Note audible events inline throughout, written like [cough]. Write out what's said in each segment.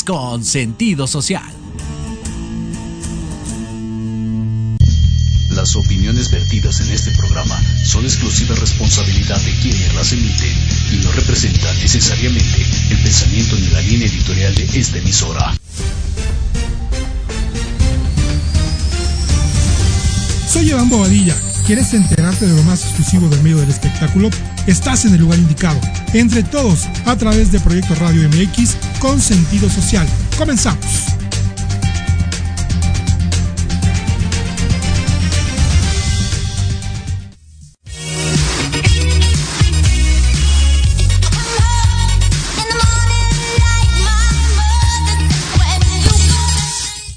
Con sentido social. Las opiniones vertidas en este programa son exclusiva responsabilidad de quienes las emiten y no representan necesariamente el pensamiento ni la línea editorial de esta emisora. Soy Iván Bobadilla. ¿Quieres enterarte de lo más exclusivo del medio del espectáculo? Estás en el lugar indicado. Entre todos, a través de Proyecto Radio MX con sentido social. Comenzamos.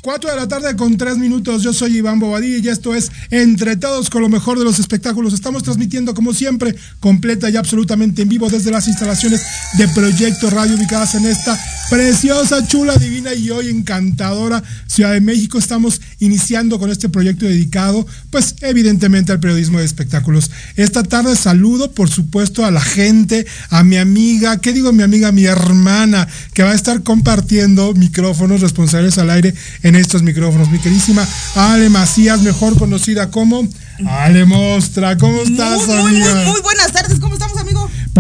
4 de la tarde con 3 minutos. Yo soy Iván Bobadilla y esto es Entre Todos con lo mejor de los espectáculos. Estamos transmitiendo, como siempre, completa y absolutamente en vivo desde las instalaciones de Proyecto Radio ubicadas en esta preciosa, chula, divina y hoy encantadora Ciudad de México. Estamos iniciando con este proyecto dedicado, pues, evidentemente al periodismo de espectáculos. Esta tarde saludo, por supuesto, a la gente, a mi amiga, ¿qué digo mi amiga? Mi hermana, que va a estar compartiendo micrófonos responsables al aire en estos micrófonos. Mi queridísima Ale Macías, mejor conocida como Ale Mostra. ¿Cómo estás, muy, amiga? Muy, muy, buenas tardes. ¿Cómo estamos, amigo?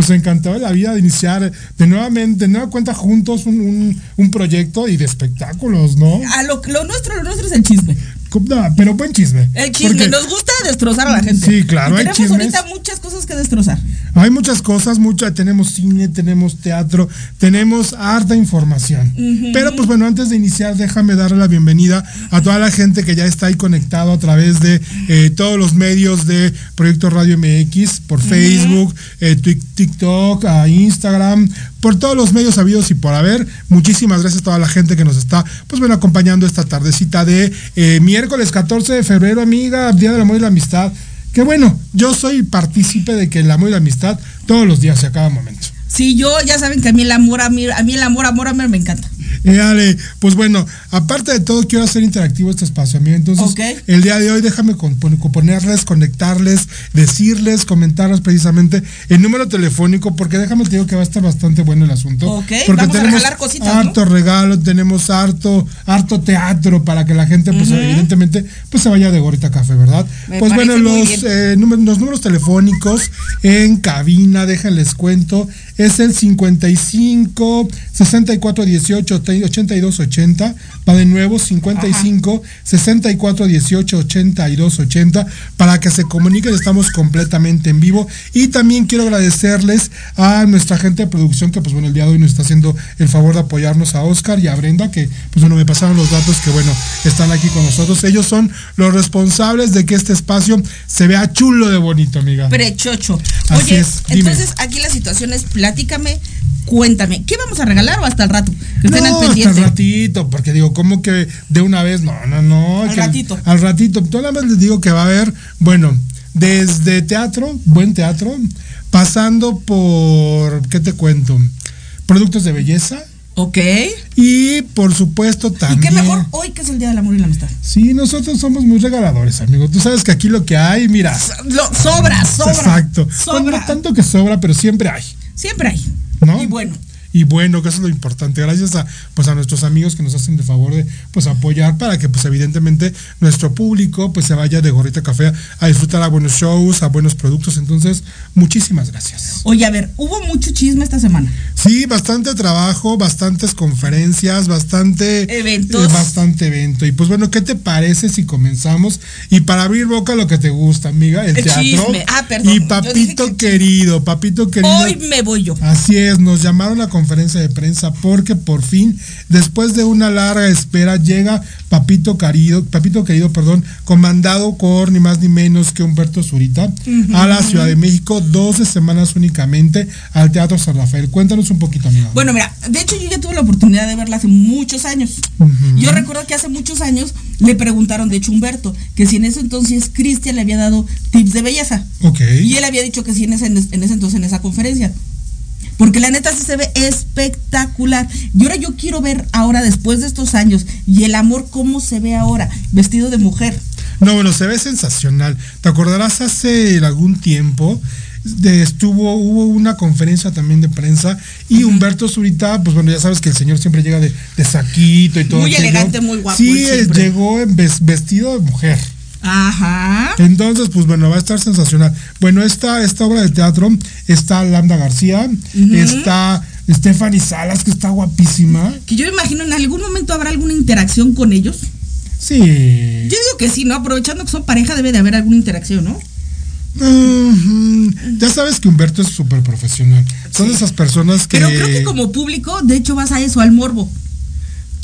Encantado de la vida de iniciar de nuevamente, de nueva cuenta juntos un, un, un proyecto y de espectáculos, ¿no? A lo, lo nuestro, lo nuestro es el chisme. No, pero buen chisme. El chisme. Porque- Nos gusta destrozar a la gente. Sí, claro, Y tenemos ahorita muchas cosas que destrozar. Hay muchas cosas, mucha, tenemos cine, tenemos teatro, tenemos harta información. Pero pues bueno, antes de iniciar, déjame darle la bienvenida a toda la gente que ya está ahí conectado a través de eh, todos los medios de Proyecto Radio MX, por Facebook, eh, Tik- TikTok, a Instagram, por todos los medios habidos y por haber. Muchísimas gracias a toda la gente que nos está, pues bueno, acompañando esta tardecita de eh, miércoles 14 de febrero, amiga, Día del Amor y la Amistad. Que bueno, yo soy partícipe de que el amor y la amistad todos los días y a cada momento. Sí, yo ya saben que a mí el amor, a mí, a mí el amor, amor, amor me encanta. Eh, Ale, pues bueno, aparte de todo, quiero hacer interactivo este espacio, amigo. Entonces, el día de hoy déjame con- pon- ponerles, conectarles, decirles, comentarles precisamente el número telefónico, porque déjame te digo que va a estar bastante bueno el asunto. Ok, porque vamos a tenemos regalar cositas, ¿no? harto regalo, tenemos harto, harto teatro para que la gente, pues evidentemente, pues se vaya de gorrita café, ¿verdad? Me pues bueno, los, eh, número- los números telefónicos en cabina, déjenles cuento, es el 55 64 18 82 80, va de nuevo 55 64 18 82 80 para que se comuniquen, estamos completamente en vivo y también quiero agradecerles a nuestra gente de producción que pues bueno el día de hoy nos está haciendo el favor de apoyarnos a Oscar y a Brenda que pues bueno me pasaron los datos que bueno están aquí con nosotros, ellos son los responsables de que este espacio se vea chulo de bonito amiga. Prechocho. Así Oye, es, entonces aquí la situación es platícame, cuéntame, ¿qué vamos a regalar o hasta el rato? Que no, pendiente. el ratito, porque digo, ¿cómo que de una vez? No, no, no. Al que- ratito. Al ratito. Toda la vez les digo que va a haber, bueno, desde teatro, buen teatro, pasando por, ¿qué te cuento? Productos de belleza Ok. y, por supuesto, ¿Y también... qué mejor hoy que es el Día del Amor y la Amistad? Sí, nosotros somos muy regaladores, amigo. Tú sabes que aquí lo que hay, mira. Lo- sobra, sobra. Exacto. Sobra. Bueno, no tanto que sobra, pero siempre hay. Siempre hay. ¿No? Y bueno. Y bueno, que eso es lo importante. Gracias a pues a nuestros amigos que nos hacen de favor de pues apoyar para que pues evidentemente nuestro público pues se vaya de gorrita café a disfrutar a buenos shows, a buenos productos. Entonces, muchísimas gracias. Oye, a ver, hubo mucho chisme esta semana. Sí, bastante trabajo, bastantes conferencias, bastante Eventos. eh, bastante evento. Y pues bueno, ¿qué te parece si comenzamos? Y para abrir boca lo que te gusta, amiga, el, El teatro. chisme. Ah, perdón. Y papito que- querido, papito querido. Hoy me voy yo. Así es, nos llamaron a conferencia de prensa porque por fin, después de una larga espera, llega Papito Querido, Papito Querido, perdón, comandado por ni más ni menos que Humberto Zurita a la Ciudad de México, 12 semanas únicamente al Teatro San Rafael. Cuéntanos un poquito, amigo. Bueno, mira, de hecho yo ya tuve la oportunidad de verla hace muchos años. Yo recuerdo que hace muchos años le preguntaron, de hecho, Humberto, que si en ese entonces Cristian le había dado tips de belleza. Ok. Y él había dicho que sí en ese, en ese entonces, en esa conferencia. Porque la neta sí se ve espectacular. Y ahora yo quiero ver ahora, después de estos años, y el amor, cómo se ve ahora, vestido de mujer. No, bueno, se ve sensacional. ¿Te acordarás hace algún tiempo? de- estuvo, hubo una conferencia también de prensa y Humberto Zurita, pues bueno, ya sabes que el señor siempre llega de, de saquito y todo. Muy elegante, muy guapo, Sí, él llegó en vestido de mujer. Ajá. Entonces, pues bueno, va a estar sensacional. Bueno, esta, esta obra de teatro está Lambda García, está Stephanie Salas, que está guapísima. Que yo imagino en algún momento habrá alguna interacción con ellos. Sí. Yo digo que sí, ¿no? Aprovechando que son pareja, debe de haber alguna interacción, ¿no? Ya sabes que Humberto es súper profesional. Son esas personas que. Pero creo que como público, de hecho, vas a eso, al morbo.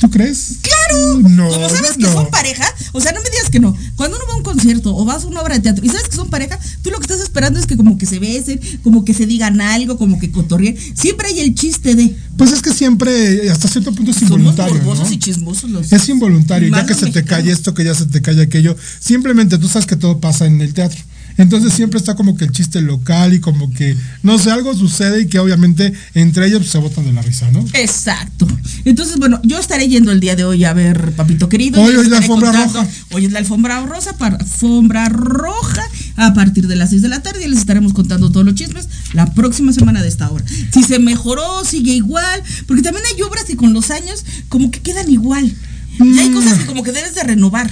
¿Tú crees? ¡Claro! No, Como sabes no. que son pareja, o sea, no me digas que no. Cuando uno va a un concierto o vas a una obra de teatro y sabes que son pareja, tú lo que estás esperando es que como que se besen, como que se digan algo, como que cotorreen. Siempre hay el chiste de Pues es que siempre, hasta cierto punto es somos involuntario. morbosos ¿no? y chismosos los. Es involuntario, ya que se te calle esto, que ya se te calle aquello. Simplemente tú sabes que todo pasa en el teatro. Entonces siempre está como que el chiste local y como que, no sé, algo sucede y que obviamente entre ellos se botan de la risa, ¿no? Exacto. Entonces, bueno, yo estaré yendo el día de hoy a ver Papito Querido. Hoy les es la alfombra roja. Hoy es la alfombra rosa, para, alfombra roja a partir de las 6 de la tarde y les estaremos contando todos los chismes la próxima semana de esta hora. Si se mejoró, sigue igual, porque también hay obras que con los años como que quedan igual. Y hay Mm. cosas que como que debes de renovar.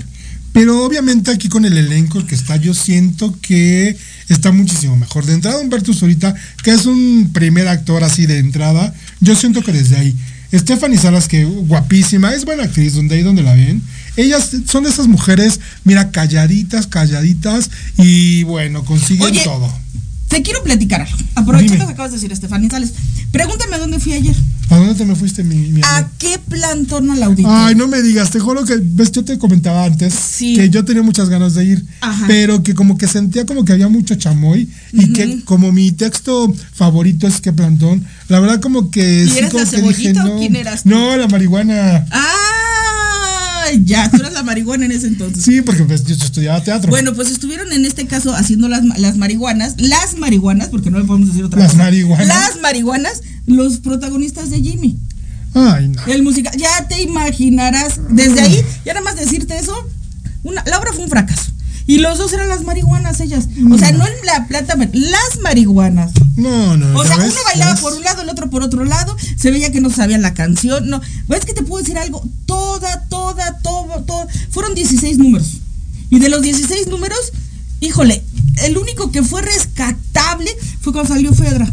Pero obviamente aquí con el elenco que está, yo siento que está muchísimo mejor. De entrada, Humberto Zurita, que es un primer actor así de entrada, yo siento que desde ahí. Stephanie Salas, que guapísima, es buena actriz, donde ahí donde la ven. Ellas son de esas mujeres, mira, calladitas, calladitas, y bueno, consiguen Oye, todo. Te quiero platicar algo. Aprovechando que acabas de decir, Estefania Sales. Pregúntame a dónde fui ayer. ¿A dónde te me fuiste, mi, mi amor? ¿A qué plantón al auditorio? Ay, no me digas, te juro que, ves, yo te comentaba antes Sí. que yo tenía muchas ganas de ir, Ajá. pero que como que sentía como que había mucho chamoy y que como mi texto favorito es que plantón, la verdad como que... ¿Y eres como la que cebollita o quién eras tú? No, la marihuana. Ah, ya, tú eras la marihuana en ese entonces. Sí, porque pues, yo estudiaba teatro. Bueno, pues estuvieron en este caso haciendo las, las marihuanas, las marihuanas, porque no le podemos decir otra Las cosa. marihuanas. Las marihuanas, los protagonistas de Jimmy. Ay, no. El musical, ya te imaginarás, desde ahí, ya nada más decirte eso, una, la obra fue un fracaso. Y los dos eran las marihuanas ellas. O sea, no en la plata, las marihuanas. No, no. O ¿ya sea, ves? uno bailaba ¿Ya por un lado, el otro por otro lado, se veía que no sabían la canción, no. Pues es que te puedo decir algo, toda, toda, todo, todo, fueron 16 números. Y de los 16 números, híjole, el único que fue rescatable fue cuando salió Fedra.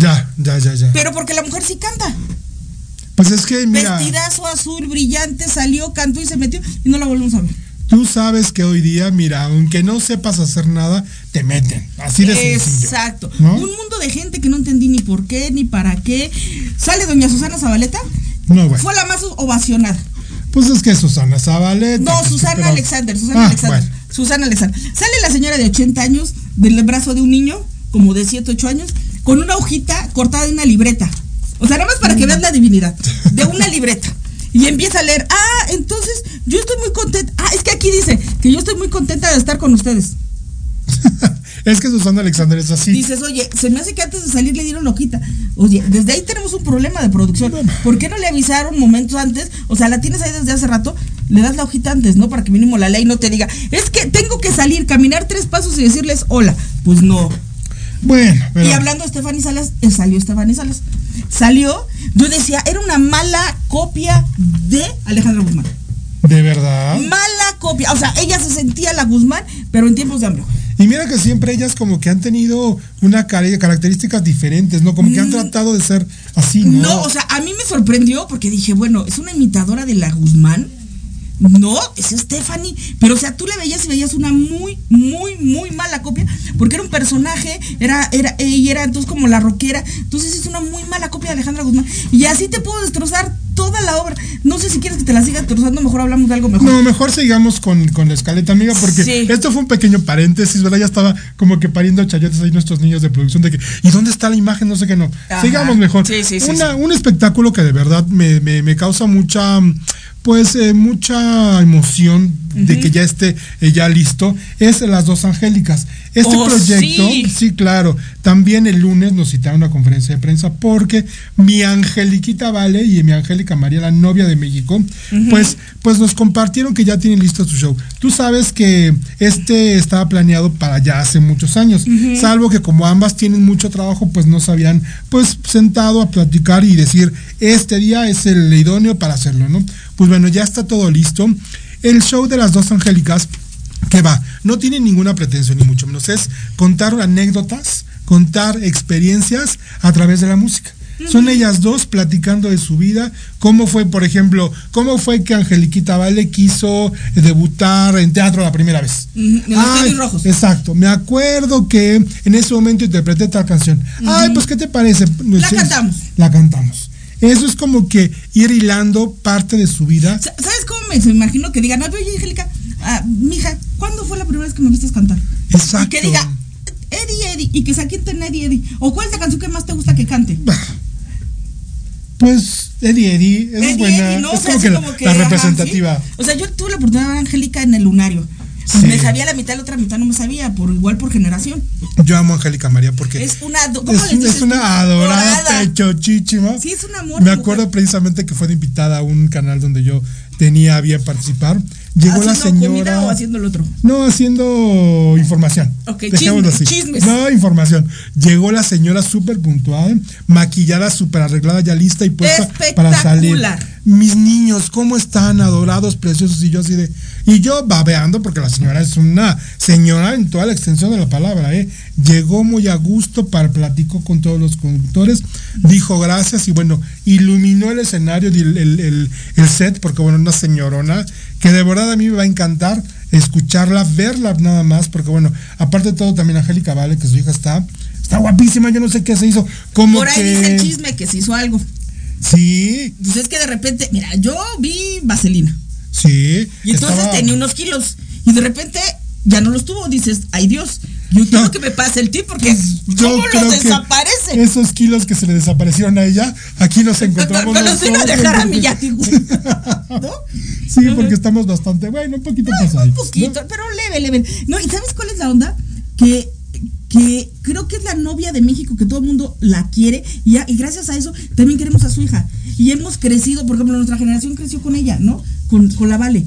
Ya, ya, ya, ya. Pero porque la mujer sí canta. Pues es que, mira, Vestidazo azul, brillante, salió, cantó y se metió y no la volvemos a ver. Tú sabes que hoy día, mira, aunque no sepas hacer nada, te meten. Así de sencillo. Exacto. ¿no? Un mundo de gente que no entendí ni por qué, ni para qué. Sale doña Susana Zabaleta, No, bueno. fue la más ovacionada. Pues es que Susana Zabaleta. No, Susana pero- Alexander, Susana Ah, Alexander. bueno. Susana Alexander. Sale la señora de 80 años del brazo de un niño, como de 7, 8 años, con una hojita cortada de una libreta. O sea, nada más para que veas la divinidad. De una libreta. Y empieza a leer, ah, entonces yo estoy muy contenta. Ah, es que aquí dice que yo estoy muy contenta de estar con ustedes. [laughs] es que Susana Alexander es así. Dices, oye, se me hace que antes de salir le dieron hojita. Oye, desde ahí tenemos un problema de producción. ¿Por qué no le avisaron momentos antes? O sea, la tienes ahí desde hace rato, le das la hojita antes, ¿no? Para que mínimo la ley no te diga, es que tengo que salir, caminar tres pasos y decirles hola. Pues no. Bueno, pero. Y hablando de Estefany Salas, eh, salió Estefany Salas. Salió, yo decía, era una mala copia de Alejandra Guzmán. ¿De verdad? Mala copia. O sea, ella se sentía la Guzmán, pero en tiempos de hambre. Y mira que siempre ellas como que han tenido una care- características diferentes, ¿no? Como que han tratado de ser así, ¿no? Mm. No, o sea, a mí me sorprendió porque dije, bueno, es una imitadora de la Guzmán. No, es Stephanie. Pero, o sea, tú le veías y veías una muy, muy, muy mala copia. Porque era un personaje, era, era, ella era entonces como la rockera. Entonces es una muy mala copia de Alejandra Guzmán. Y así te puedo destrozar toda la obra. No sé si quieres que te la siga destrozando, mejor hablamos de algo mejor. No, mejor sigamos con, con la escaleta, amiga, porque Sí. esto fue un pequeño paréntesis, ¿verdad? Ya estaba como que pariendo chayotes ahí nuestros niños de producción de que, ¿y dónde está la imagen? No sé qué no. Ajá. Sigamos mejor. Sí, sí, sí, Una- sí. Un espectáculo que de verdad me, me- me causa mucha, pues, eh, mucha emoción de que ya esté eh, ya listo, es Las Dos Angélicas. Este Oh, proyecto, sí. sí, claro, también el lunes nos citaron a una conferencia de prensa porque mi Angeliquita Vale y mi Angélica María, la novia de México, pues, pues nos compartieron que ya tienen listo su show. Tú sabes que este estaba planeado para ya hace muchos años, salvo que como ambas tienen mucho trabajo, pues no se habían pues sentado a platicar y decir, este día es el idóneo para hacerlo, ¿no? Pues bueno, ya está todo listo. El show de las dos angélicas que va, no tiene ninguna pretensión ni mucho menos, es contar anécdotas, contar experiencias a través de la música. Son ellas dos platicando de su vida, cómo fue, por ejemplo, cómo fue que Angeliquita Vale quiso debutar en teatro la primera vez. En los Ay, rojos. Exacto, me acuerdo que en ese momento interpreté tal canción. Ay, pues ¿qué te parece? La cantamos. La cantamos. Eso es como que ir hilando parte de su vida. Sa- ¿Sabes cómo me, imagino que digan, "Ay, oye, Angélica, ah, mija, ¿cuándo fue la primera vez que me viste cantar? Exacto. Y que diga, Eddie, Eddie, y que se aquienten Eddie, Eddie. ¿O cuál es la canción que más te gusta que cante? Pues Eddie Eddie, es Eddie, buena. Eddie, ¿no? es O sea, como, que como la, que, la ajá, representativa. ¿sí? O sea, yo tuve la oportunidad de ver a Angélica en el lunario. Sí. Me sabía la mitad, la otra mitad no me sabía, por igual por generación. Yo amo a Angélica María porque Es una, ¿cómo es, les es una adorada pechochichima. Sí, es un amor. Me acuerdo mujer. precisamente que fue de invitada a un canal donde yo tenía bien participar. Llegó la ¿Haciendo comida señora. o haciendo el otro? No, haciendo información. Ok, Dejémoslo chismes, así. chismes. No, información. Llegó la señora súper puntual, maquillada, súper arreglada, ya lista y puesta para salir. Mis niños, ¿cómo están? Adorados, preciosos. Y yo así de. Y yo babeando, porque la señora es una señora en toda la extensión de la palabra, ¿eh? Llegó muy a gusto, para, platicó con todos los conductores, dijo gracias y bueno, iluminó el escenario, el, el- el- el set, porque bueno, una señorona que de verdad a mí me va a encantar escucharla, verla nada más, porque bueno, aparte de todo también Angélica Vale, que su hija está, está guapísima, yo no sé qué se hizo, como Por ahí que... dice el chisme que se hizo algo. Sí, Pues es que de repente, mira, yo vi vaselina. Sí. Y entonces estaba- tenía unos kilos. Y de repente ya no los tuvo. Dices, ay Dios, yo quiero No. que me pase el tip porque Pues, Yo ¿cómo los que desaparece? Esos kilos que se le desaparecieron a ella, aquí nos [laughs] encontramos. Me los vino a dejar a mi [laughs] yati. ¿No? Sí, porque estamos bastante, bueno, un poquito Un pasaditos. poquito, ¿no? pero leve, leve. No, ¿y sabes cuál es la onda? Que, que creo que es la novia de México, que todo el mundo la quiere, y, y gracias a eso también queremos a su hija. Y hemos crecido, por ejemplo, nuestra generación creció con ella, ¿no? Con, con la Vale.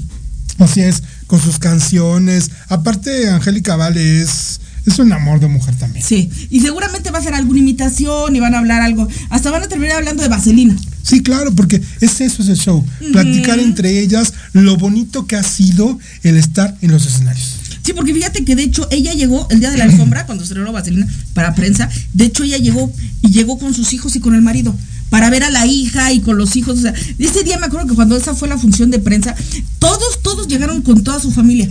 Así es, con sus canciones. Aparte, Angélica Vale es, es un amor de mujer también. Sí, y seguramente va a hacer alguna imitación y van a hablar algo. Hasta van a terminar hablando de vaselina. Sí, claro, porque es eso, es el show. Platicar entre ellas lo bonito que ha sido el estar en los escenarios. Sí, porque fíjate que de hecho ella llegó el día de la alfombra, cuando se estrenó Vaselina para prensa. De hecho, ella llegó y llegó con sus hijos y con el marido para ver a la hija y con los hijos. O sea, ese día me acuerdo que cuando esa fue la función de prensa, todos, todos llegaron con toda su familia.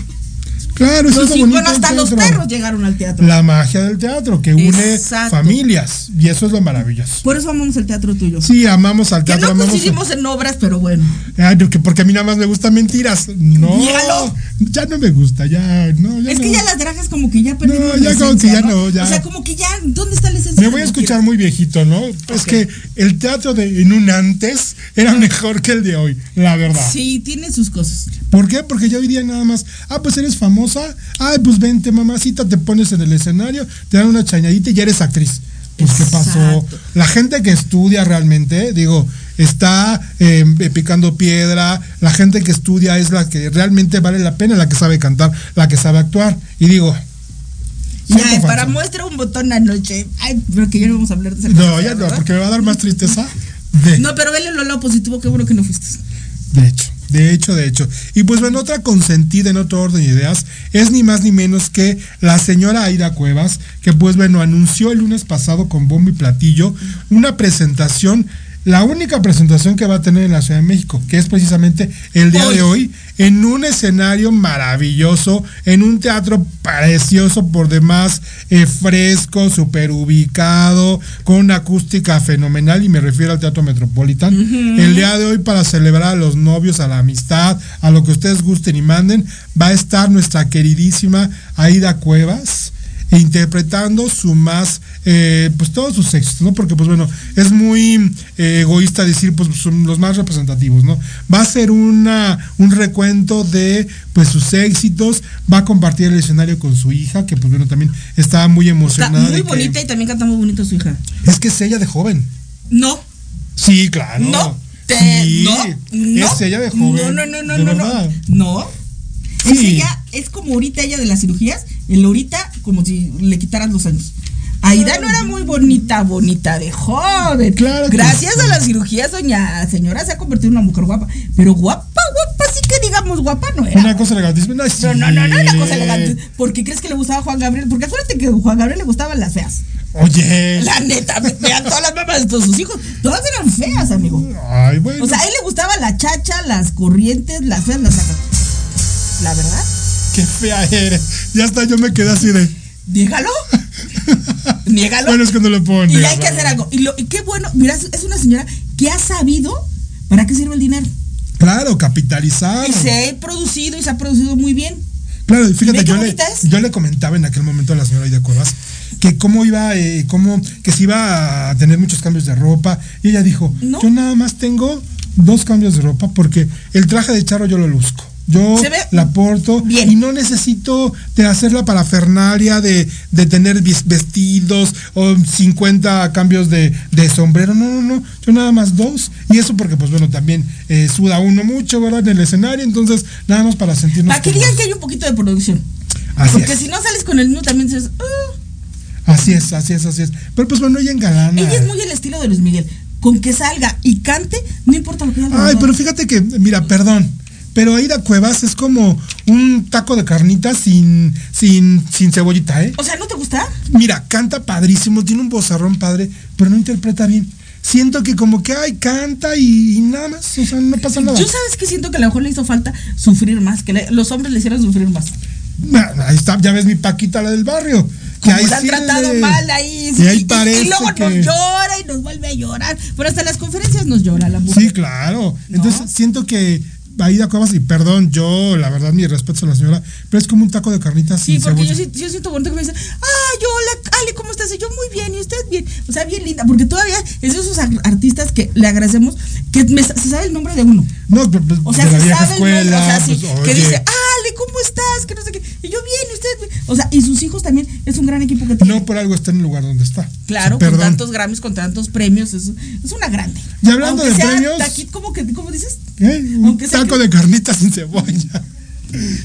Claro, eso Los es bueno, hasta los perros llegaron al teatro. La magia del teatro, que une Exacto. familias. Y eso es lo maravilloso. Por eso amamos el teatro tuyo. Sí, amamos al que teatro, no amamos. coincidimos en obras, pero bueno. Ay, no, que porque a mí nada más me gustan mentiras. No. Dígalo. Ya no me gusta, ya, no, ya es que no. ya las dragas como que ya perdieron No, la ya como que ya no, ya. O sea, como que ya, ¿dónde está la esencia? Me voy a escuchar que- muy viejito, ¿no? Es que el teatro de en un antes era mejor que el de hoy, la verdad. Sí, tiene sus cosas. ¿Por qué? Porque ya hoy día nada más, ah, pues eres famosa, ay, pues vente, mamacita, te pones en el escenario, te dan una chañadita y ya eres actriz. Pues, ¿qué pasó? La gente que estudia realmente, digo, está eh, picando piedra, la gente que estudia es la que realmente vale la pena, la que sabe cantar, la que sabe actuar. Y digo, para muestra un botón anoche. Ay, pero que ya no vamos a hablar de esa No, cosa, ya no, porque me va a dar más tristeza. [laughs] De, No, pero vele lo lado positivo, qué bueno que no fuiste. De hecho, de hecho, de hecho. Y pues bueno, otra consentida en otro orden de ideas es ni más ni menos que la señora Aida Cuevas, que pues bueno, anunció el lunes pasado con bombo y platillo una presentación, la única presentación que va a tener en la Ciudad de México, que es precisamente el día Hoy. de hoy, en un escenario maravilloso, en un teatro precioso por demás, eh, fresco, super ubicado, con una acústica fenomenal, y me refiero al Teatro Metropolitan. El día de hoy, para celebrar a los novios, a la amistad, a lo que ustedes gusten y manden, va a estar nuestra queridísima Aida Cuevas. Interpretando su más, eh, pues todos sus éxitos, ¿no? Porque pues bueno, es muy eh, egoísta decir pues son los más representativos, ¿no? Va a ser una, un recuento de pues sus éxitos, va a compartir el escenario con su hija, que pues bueno, también estaba muy emocionada. Está muy bonita y también canta muy bonito su hija. Es que es ella de joven. No. Sí, claro. No. Te, Sí, no, no. Es ella de joven. No, no, no, no, no, no. No. Sí. Es ella, es como ahorita ella de las cirugías, el ahorita como si le quitaras los años. Aida no era muy bonita, bonita de joven. Claro Gracias a las cirugías, doña señora se ha convertido en una mujer guapa. Pero guapa, guapa, sí que digamos guapa no era. Una cosa elegantísima. No, sí. No, no, no, no, una cosa elegante. ¿Por qué crees que le gustaba a Juan Gabriel? Porque acuérdate que a Juan Gabriel le gustaban las feas. Oye. La neta, vean todas las mamás de todos sus hijos. Todas eran feas, amigo. Ay, bueno. O sea, a él le gustaba la chacha, las corrientes, las feas, las sacas. La verdad, qué fea eres. Ya está, yo me quedé así de. niégalo. [laughs] niégalo. Bueno, es que no le puedo y hay que hacer algo. Y, lo, y qué bueno, mira, es una señora que ha sabido para qué sirve el dinero. Claro, capitalizar. Y se ha producido y se ha producido muy bien. Claro, y fíjate, ¿Ve qué yo le, yo le comentaba en aquel momento a la señora Aida Cuevas que cómo iba, eh, cómo, que se iba a tener muchos cambios de ropa. Y ella dijo, No. yo nada más tengo dos cambios de ropa porque el traje de charro yo lo luzco. Yo la porto bien. y no necesito de hacer la parafernalia de, de tener vestidos o 50 cambios de, de sombrero. No, no, no. Yo nada más dos. Y eso porque, pues bueno, también eh, suda uno mucho, ¿verdad? En el escenario. Entonces, nada más para sentirnos. Para que digan que hay un poquito de producción. Así Porque es. si no sales con el niño también dices, "Ah". Así es, así es, así es. Pero pues bueno, ella engalana. ella es muy el estilo de Luis Miguel. Con que salga y cante, no importa lo que haga. Ay, pero fíjate que, mira, perdón. Pero Aida Cuevas es como un taco de carnitas sin, sin, sin cebollita, ¿eh? O sea, ¿no te gusta? Mira, canta padrísimo, tiene un bozarrón padre, pero no interpreta bien. Siento que como que, ay, canta y, y nada más, o sea, no pasa nada. Yo sabes que siento que a lo mejor le hizo falta sufrir más, que le- los hombres le hicieron sufrir más. Ah, Ahí está, ya ves mi Paquita, la del barrio. Que Como ahí la han sí tratado le- mal ahí. Y ahí y- luego que... nos llora y nos vuelve a llorar. Pero hasta en las conferencias nos llora la mujer. Sí, claro. Entonces siento que Aida Cuevas, y perdón, yo, la verdad, mi respeto a la señora, pero es como un taco de carnitas Sí, sin porque yo, yo siento bonito que me dicen, ah, yo, hola, Ale, ¿cómo estás? Y yo, muy bien, ¿y usted bien? O sea, bien linda, porque todavía es de esos ar- artistas que le agradecemos que me- se sabe el nombre de uno. No, pues, pues, O sea, de la se vieja sabe el nombre, escuela, o sea, sí, pues, que dice, Ale, ¿cómo estás? Que no sé qué. O sea, y sus hijos también, es un gran equipo que tiene. No por algo está en el lugar donde está. Claro, con tantos Grammys, con tantos premios, es, es una grande. Y hablando Aunque de sea premios- taquit, ¿cómo, que, ¿Cómo dices? ¿Eh? Un aunque sea taco que- de carnitas sin cebolla.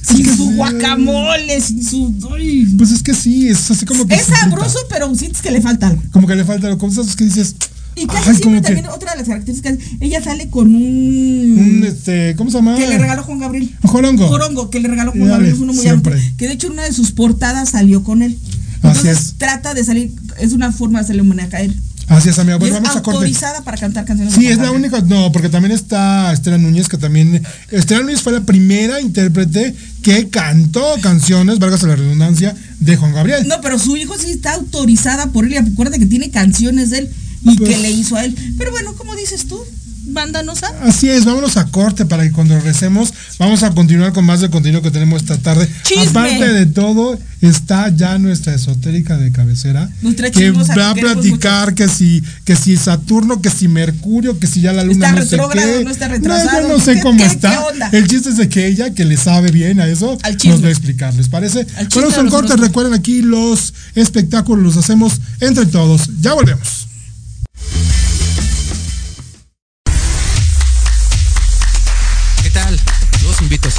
Sin su guacamole, sin su. ay. Pues es que sí, es así como que. Es sabroso, pero sientes que le falta algo. Como que le falta lo como esas que dices. Y casi ay, siempre que. también, otra de las características, ella sale con un. Un, este, ¿Cómo se llama? que le regaló Juan Gabriel. Jorongo. Jorongo, que le regaló Juan Dale, Gabriel, es uno muy siempre. alto, Que de hecho una de sus portadas salió con él. Así Entonces es. trata de salir, es una forma de hacerle homenaje a él. Así es, amiga. y Bueno, es vamos a autorizada para cantar canciones Sí, es la única, no, porque también está Estela Núñez, que también, Estela Núñez fue la primera intérprete que cantó canciones, válgase la redundancia, de Juan Gabriel. No, pero su hijo sí está autorizada por él. Y acuérdate que tiene canciones de él y Pues- que le hizo a él. Pero bueno, como dices tú, mándanos a. Así es, vámonos a corte para que cuando regresemos vamos a continuar con más del contenido que tenemos esta tarde. ¡Chisme! Aparte de todo, está ya nuestra esotérica de cabecera Nuestra que va a platicar que si que si Saturno, que si Mercurio, que si ya la luna ¿Está no sé qué. no está retrasado? yo no sé ¿Qué- cómo qué- está. qué onda? El chiste es de que ella que le sabe bien a eso Al nos va a explicar, ¿les parece? Al Bueno, son cortes, recuerden aquí los espectáculos los hacemos entre todos. Ya volvemos.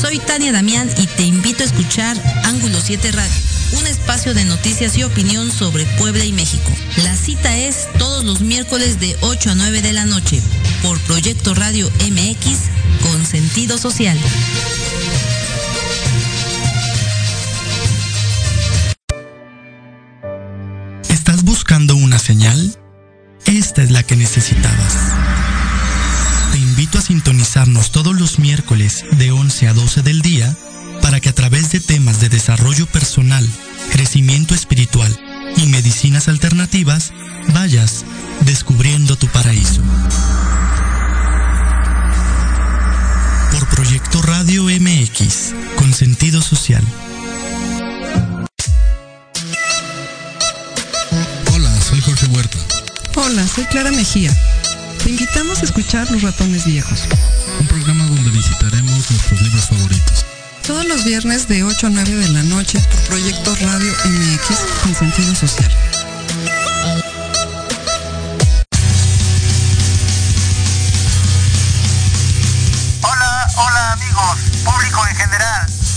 Soy Tania Damián y te invito a escuchar Ángulo 7 Radio, un espacio de noticias y opinión sobre Puebla y México. La cita es todos los miércoles de 8 a 9 de la noche por Proyecto Radio MX con sentido social. ¿Estás buscando una señal? Esta es la que necesitabas. Invito a sintonizarnos todos los miércoles de 11 a 12 del día para que a través de temas de desarrollo personal, crecimiento espiritual y medicinas alternativas vayas descubriendo tu paraíso. Por Proyecto Radio MX, con sentido social. Hola, soy Jorge Huerta. Hola, soy Clara Mejía. Te invitamos a escuchar Los Ratones Viejos. Un programa donde visitaremos nuestros libros favoritos. Todos los viernes de 8 a 9 de la noche por Proyecto Radio MX con sentido social.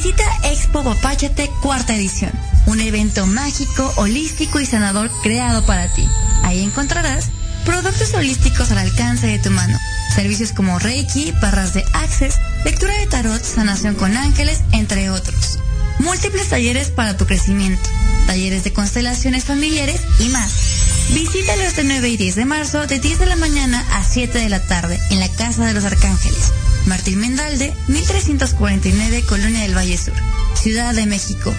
Visita Expo Papáchate cuarta edición, un evento mágico, holístico y sanador creado para ti. Ahí encontrarás productos holísticos al alcance de tu mano, servicios como Reiki, barras de Access, lectura de tarot, sanación con ángeles, entre otros. Múltiples talleres para tu crecimiento, talleres de constelaciones familiares y más. Visítalos este 9 y 10 de marzo de 10 de la mañana a 7 de la tarde en la Casa de los Arcángeles. Martín Mendalde, 1349, Colonia del Valle Sur, Ciudad de México.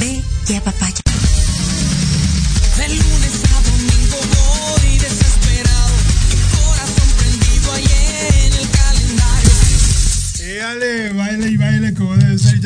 Ve y apapaya. De lunes a domingo voy desesperado, el corazón prendido ahí en el calendario. Éale, baile y baile.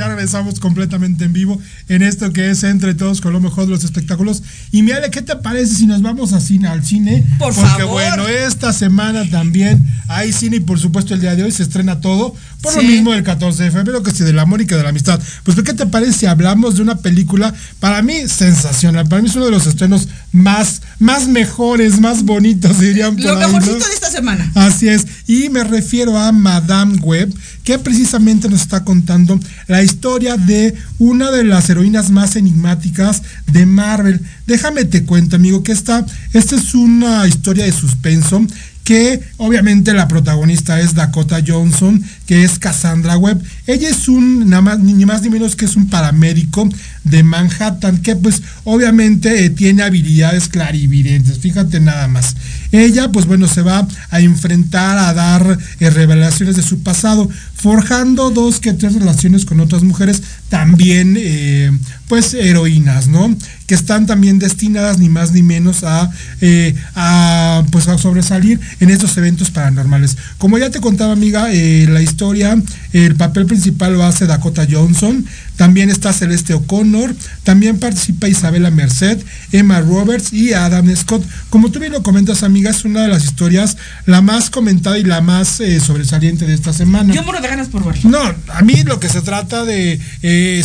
Ya regresamos completamente en vivo en esto que es Entre Todos con lo mejor de los espectáculos. Y mírale, ¿qué te parece si nos vamos a cine, al cine? Por Porque favor. bueno, esta semana también hay cine y por supuesto el día de hoy se estrena todo. Por lo mismo el 14 de febrero, que si del amor y que de la amistad. Pues ¿qué te parece si hablamos de una película para mí sensacional? Para mí es uno de los estrenos más, más mejores, más bonitos, dirían por Lo ahí, ¿no? mejorcito de esta semana. Así es, y me refiero a Madame Web, que precisamente nos está contando la historia de una de las heroínas más enigmáticas de Marvel. Déjame te cuento, amigo, que esta, esta es una historia de suspenso que obviamente la protagonista es Dakota Johnson, que es Cassandra Webb. Ella es un, nada más, ni más ni menos que es un paramédico de Manhattan, que pues obviamente eh, tiene habilidades clarividentes, fíjate nada más. Ella pues bueno se va a enfrentar a dar eh, revelaciones de su pasado, forjando dos que tres relaciones con otras mujeres también eh, pues heroínas, ¿no? Que están también destinadas ni más ni menos a, eh, a, pues a sobresalir en estos eventos paranormales. Como ya te contaba amiga, eh, la historia, el papel principal lo hace Dakota Johnson, también está Celeste O'Connor, también participa Isabela Merced, Emma Roberts y Adam Scott. Como tú bien lo comentas amiga, es una de las historias la más comentada y la más eh, sobresaliente de esta semana. Yo muero de ganas por verlo. No, a mí lo que se trata de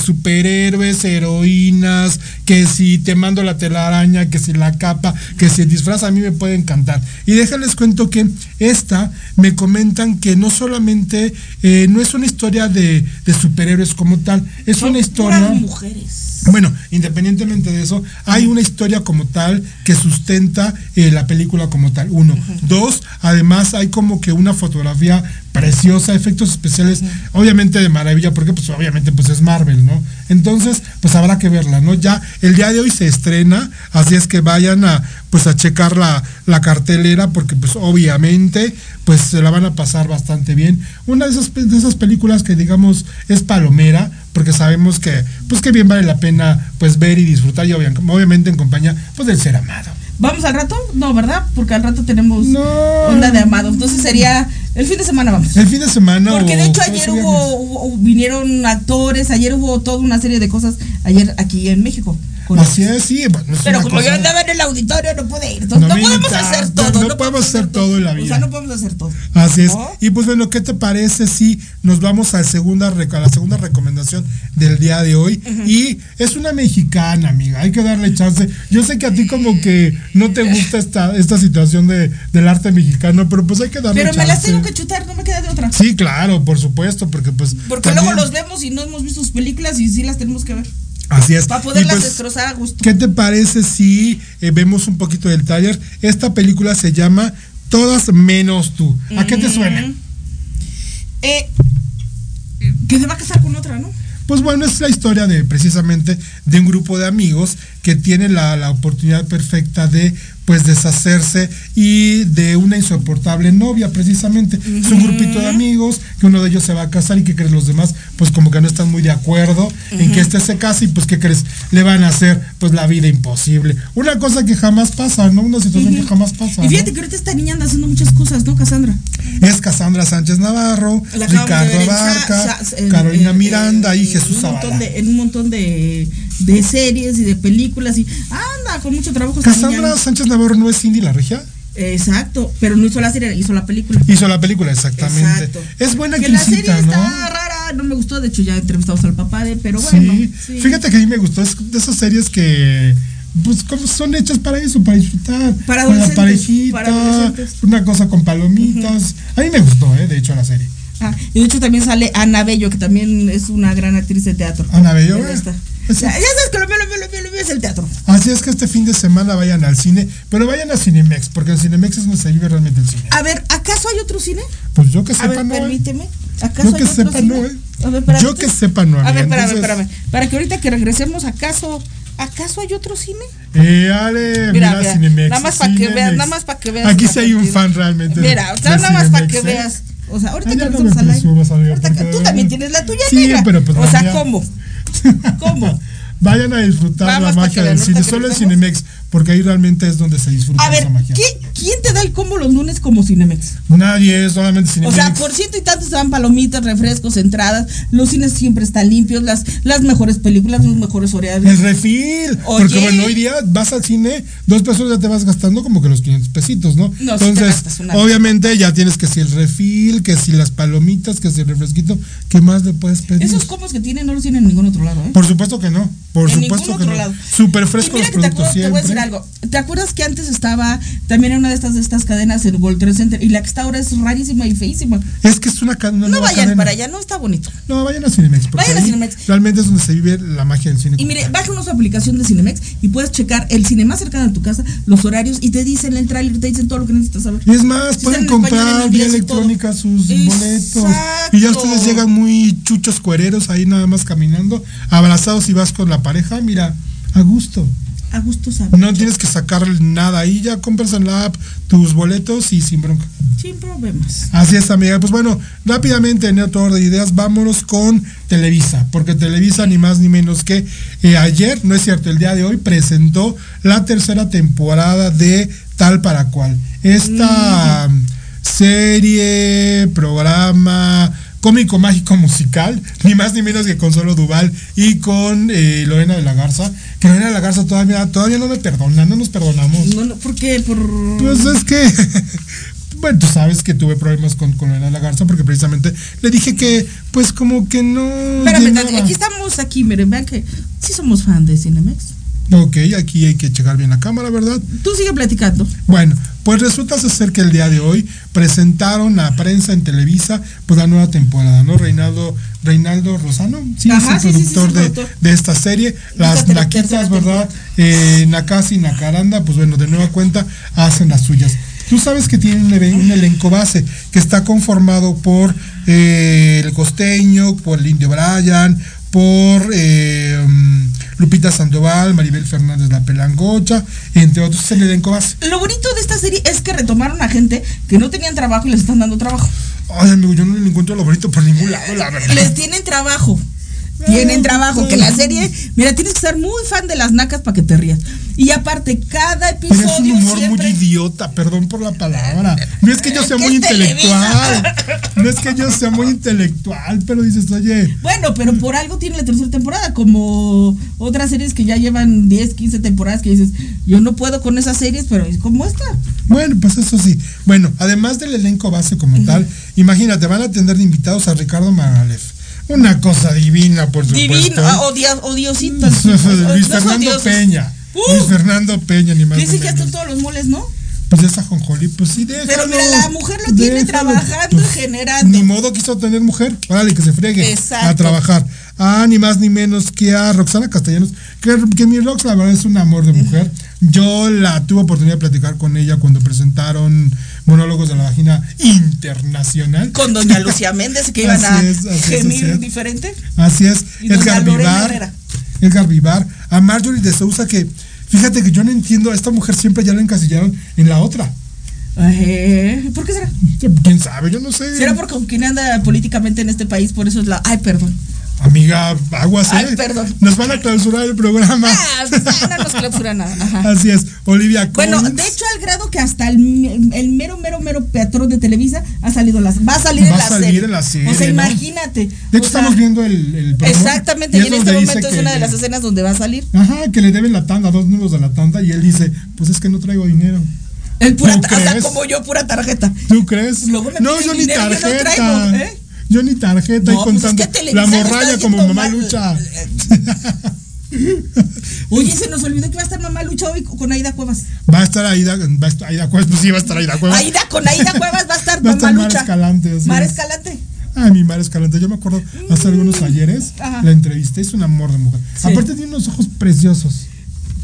superhéroes, heroínas, que si te mando la telaraña, que si la capa, que si el disfraz, a mí me puede encantar. Y déjales cuento que esta me comentan que no solamente eh, no es una historia de, de superhéroes como tal, es Son una historia. mujeres. Bueno, independientemente de eso, hay una historia como tal que sustenta eh, la película como tal. Uno. Dos, además hay como que una fotografía preciosa, efectos especiales, obviamente de maravilla, porque pues obviamente pues es Marvel, ¿no? Entonces, pues habrá que verla, ¿no? Ya el día de hoy se estrena, así es que vayan a pues a checar la, la cartelera, porque pues obviamente pues se la van a pasar bastante bien. Una de esas, de esas películas que digamos es palomera, porque sabemos que pues que bien vale la pena pues ver y disfrutar y obvia- obviamente en compañía pues del ser amado. ¿Vamos al rato? No, ¿verdad? Porque al rato tenemos No. onda de amados. Entonces sería El fin de semana vamos. El fin de semana. Porque de hecho ayer hubo- vinieron actores, ayer hubo toda una serie de cosas ayer aquí en México. Así es, sí. bueno, es Pero como yo andaba en el auditorio no pude ir. No podemos hacer todo. no podemos hacer todo en la O sea, vida. no podemos hacer todo. Así es. Y pues bueno, ¿qué te parece si nos vamos a, segunda, a la segunda recomendación del día de hoy? Y es una mexicana, amiga. Hay que darle chance. Yo sé que a ti como que no te gusta esta, esta situación de, del arte mexicano, pero pues hay que darle Pero chance. me las tengo que chutar, no me queda de otra. Sí, claro, por supuesto, porque pues... Porque también- luego los vemos y no hemos visto sus películas y sí las tenemos que ver. Así es. Para poderlas pues, destrozar a gusto. ¿Qué te parece si eh, vemos un poquito del taller? Esta película se llama Todas menos tú. ¿A qué te suena? Eh, que se va a casar con otra, ¿no? Pues bueno, es la historia de precisamente de un grupo de amigos que tiene la, la oportunidad perfecta de pues deshacerse y de una insoportable novia precisamente. Es un grupito de amigos que uno de ellos se va a casar y que crees los demás pues como que no están muy de acuerdo en que este se case y pues que crees le van a hacer pues la vida imposible. Una cosa que jamás pasa, ¿no? Una situación que jamás pasa. Y ¿no? fíjate que ahorita esta niña anda haciendo muchas cosas, ¿no, Cassandra? Es Cassandra Sánchez Navarro, La Ricardo Abarca, Carolina Miranda y Jesús un montón Zavala. de- En un montón de, de series y de películas y anda con mucho trabajo. Cassandra. Sánchez Navarro no es Cindy la regia. Exacto, pero no hizo la serie, hizo la película. Hizo la película, exactamente. Exacto. Es buena que la serie está rara, no me gustó, de hecho ya entrevistamos al papá de, pero bueno. sí. sí. Fíjate que a mí me gustó, es de esas series que pues como son hechas para eso, para disfrutar. Para la parejita, para adolescentes. una cosa con palomitas. A mí me gustó, eh, de hecho, la serie. Ah, y de hecho también sale Ana Bello, que también es una gran actriz de teatro. Ana Bello, Eh. Esa- Ya, sabes que lo mío, lo mío, lo mío, lo mío es el teatro. Así es que este fin de semana vayan al cine, pero vayan a Cinemex, porque en Cinemex es donde se vive realmente el cine. A ver, ¿acaso hay otro cine? Pues yo que A sepa, ver, no. eh. permíteme. ¿Acaso Yo que hay otro sepa, cine? no, eh. A ver. Yo que sepa, no, A ver, espérame, Entonces- espérame. Para que ahorita que regresemos, ¿acaso, ¿acaso hay otro cine? Eh, Ale, Mira, mira, mira, Cinemex. nada más para que veas, nada más para que veas Aquí sí hay un fan realmente. Mira, o sea, nada más para que ¿eh? veas. O sea, ahorita Ay, que no me presumas, amiga, ahorita que- tú también tienes la tuya, Sí, negra. pero pues O sea, ¿cómo? ¿Cómo? [laughs] Vayan a disfrutar la magia del cine, solo en. Cinemex, porque ahí realmente es donde se disfruta A ver, esa magia. ¿qué- ¿quién te da el combo los lunes como Cinemex? Nadie, es solamente O Cinemex. sea, por ciento y tantos se dan palomitas, refrescos, entradas. Los cines siempre están limpios, las, las mejores películas, los mejores horarios. El refil, Oye. porque bueno, hoy día vas al cine, dos pesos ya te vas gastando como que los 500 pesitos, ¿no? No, Entonces, gastas una- obviamente ya tienes que si el refil, que si las palomitas, que si el refresquito, ¿qué más le puedes pedir? Esos combos que tienen no los tienen en ningún otro lado, ¿eh? Por supuesto que no, por en supuesto ningún que no. lado. Súper Y fresco los te, productos te voy a decir siempre. Algo. ¿Te acuerdas que antes estaba también en una de estas, de estas cadenas en World Trade Center? Y la que está ahora es rarísima y feísima. Es que es una, una No vayan cadena. para allá, no está bonito. No, vayan a Cinemex, porque Vayan a Cinemex. realmente es donde se vive la magia del cine. Y mire, bájanos su aplicación de Cinemex y puedes checar el cine más cercano de tu casa, los horarios y te dicen el tráiler, te dicen todo lo que necesitas saber. Y es más, Si pueden comprar vía todo. electrónica sus boletos. Y ya ustedes llegan muy chuchos cuereros ahí nada más caminando, abrazados y vas con la pareja, mira, a gusto. A gusto saber. No tienes que sacar nada ahí, ya compras en la app tus boletos y sin bronca. Sin problemas. Así es, amiga. Pues bueno, rápidamente en otro orden de ideas, vámonos con Televisa, porque Televisa ni más ni menos que eh, ayer, no es cierto, el día de hoy presentó la tercera temporada de Tal para Cual. Esta mm, serie, programa cómico mágico musical, ni más ni menos que con Solo Duval y con eh, Lorena de la Garza, que Lorena de la Garza todavía, todavía no me perdona, no nos perdonamos. No, no, ¿Por qué? Por... Pues es que, [laughs] bueno, tú sabes que tuve problemas con, con Lorena de la Garza porque precisamente le dije que, pues como que no. Espérame, llenaba. aquí estamos, aquí, miren, vean que sí somos fan de Cinemex. Ok, aquí hay que checar bien la cámara, ¿verdad? Tú sigue platicando. Bueno, pues resulta ser que el día de hoy presentaron a prensa en Televisa pues la nueva temporada, ¿no? Reinaldo, Reinaldo Rosano, sí, Ajá, es el sí, sí, productor sí, de, de esta serie. Las naquitas, ¿verdad? Eh, Nakasi y Nakaranda, pues bueno, de nueva cuenta hacen las suyas. Tú sabes que tiene un, elen- un elenco base que está conformado por eh, el costeño, por el indio Brian, por eh, Lupita Sandoval, Maribel Fernández La Pelangocha, entre otros, el elenco base. Lo bonito de esta serie es que retomaron a gente que no tenían trabajo y les están dando trabajo. Ay, amigo, yo no le encuentro lo bonito por ningún [laughs] lado, la verdad. Les tienen trabajo. Tienen trabajo, que la serie, mira, tienes que ser muy fan de las nacas para que te rías. Y aparte, cada Pero episodio es un humor siempre... muy idiota, perdón por la palabra. No es que yo sea [laughs] ¿Qué muy intelectual. No es que yo sea muy intelectual, pero dices, oye, Bueno, pero por algo tiene la tercera temporada, como otras series que ya llevan 10, 15 temporadas que dices, yo no puedo con esas series, pero es como esta. bueno, pues eso sí. Bueno, además del elenco base como tal, imagínate, van a tener de invitados a Ricardo Magalef. Una cosa divina, por supuesto. Divino, ah, odia, odiosito. [laughs] Luis Fernando Peña. Luis Fernando Peña, ni más. Dice que están todos los moles, ¿no? Pues esa jonjoli, pues sí, déjalo. Pero mira, la mujer lo tiene déjalo. trabajando y generando. Ni modo quiso tener mujer. Órale, que se friegue Exacto. a trabajar. Ah, ni más ni menos que a Roxana Castellanos. Que, que mi Rox, la verdad, es un amor de mujer. Yo la tuve oportunidad de platicar con ella cuando presentaron Monólogos de la Vagina Internacional. Con doña Lucía [laughs] Méndez, que iban a es, gemir así diferente. Así es, Y Edgar Vivar. Edgar Vivar. A Marjorie de Sousa, que fíjate que yo no entiendo, a esta mujer siempre ya la encasillaron en la otra. Eh, ¿Por qué será? ¿Quién sabe? Yo no sé. ¿Será porque con quien anda políticamente en este país? Por eso es la. Ay, perdón. Amiga, aguas, Ay, ¿eh? perdón. Nos van a clausurar el programa. Ah, no nos clausura nada. Ajá. Así es, Olivia Bueno, Collins. de hecho, al grado que hasta el, el mero, mero, mero patrón de Televisa ha salido las, va a salir, Va en, a la salir serie. en la serie, O sea, ¿no? imagínate. De hecho, O sea, estamos viendo el, el promo, Exactamente, y, es en este momento es una de las escenas donde va a salir. Ajá, que le deben la tanda, dos números de la tanda, y él dice, pues es que no traigo dinero. El pura, ¿Tú o sea, como yo, pura tarjeta. ¿Tú crees? Luego me no, yo ni dinero, yo no tarjeta. traigo, ¿eh? Yo ni tarjeta y No, pues es contando que la morralla como mamá mal. lucha. Oye, se nos olvidó que va a estar Mamá Lucha hoy con Aida Cuevas. Va a estar Aida, va a estar Aida Cuevas, pues sí, va a estar Aida Cuevas. Aida, con Aida Cuevas va a estar Va a Mamá Mar Lucha. Escalante, Mar es. Escalante. Ay, mi Mar Escalante, yo me acuerdo hace algunos ayeres Ajá. la entrevisté, es un amor de mujer. Sí. Aparte tiene unos ojos preciosos.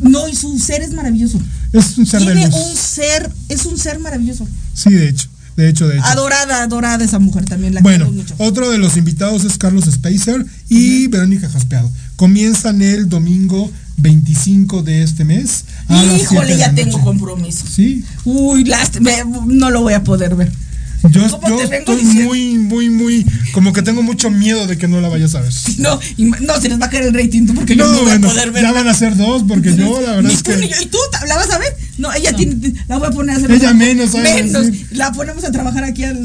No, y su ser es maravilloso. Es un ser de Tiene luz. un ser, es un ser maravilloso. Sí, de hecho, de hecho, de hecho. Adorada, adorada esa mujer también, la Bueno, mucho. otro de los invitados es Carlos Spacer y Verónica Jaspeado. Comienzan el domingo 25 de este mes. a Híjole, ya tengo compromiso. Sí, Uy, lástima, no lo voy a poder ver. Yo, ¿Cómo yo estoy diciendo? muy, muy, muy, como que tengo mucho miedo de que no la vayas a ver. [laughs] No, y no, se les va a caer el rating tú, porque yo No, no voy bueno, a poder ver. ya van a ser dos, porque yo la verdad Ni es tú que... ni yo. ¿Y tú la vas a ver? No, ella tiene, la voy a poner a hacer. Ella menos, ¿sabes? Menos. La ponemos a trabajar aquí al.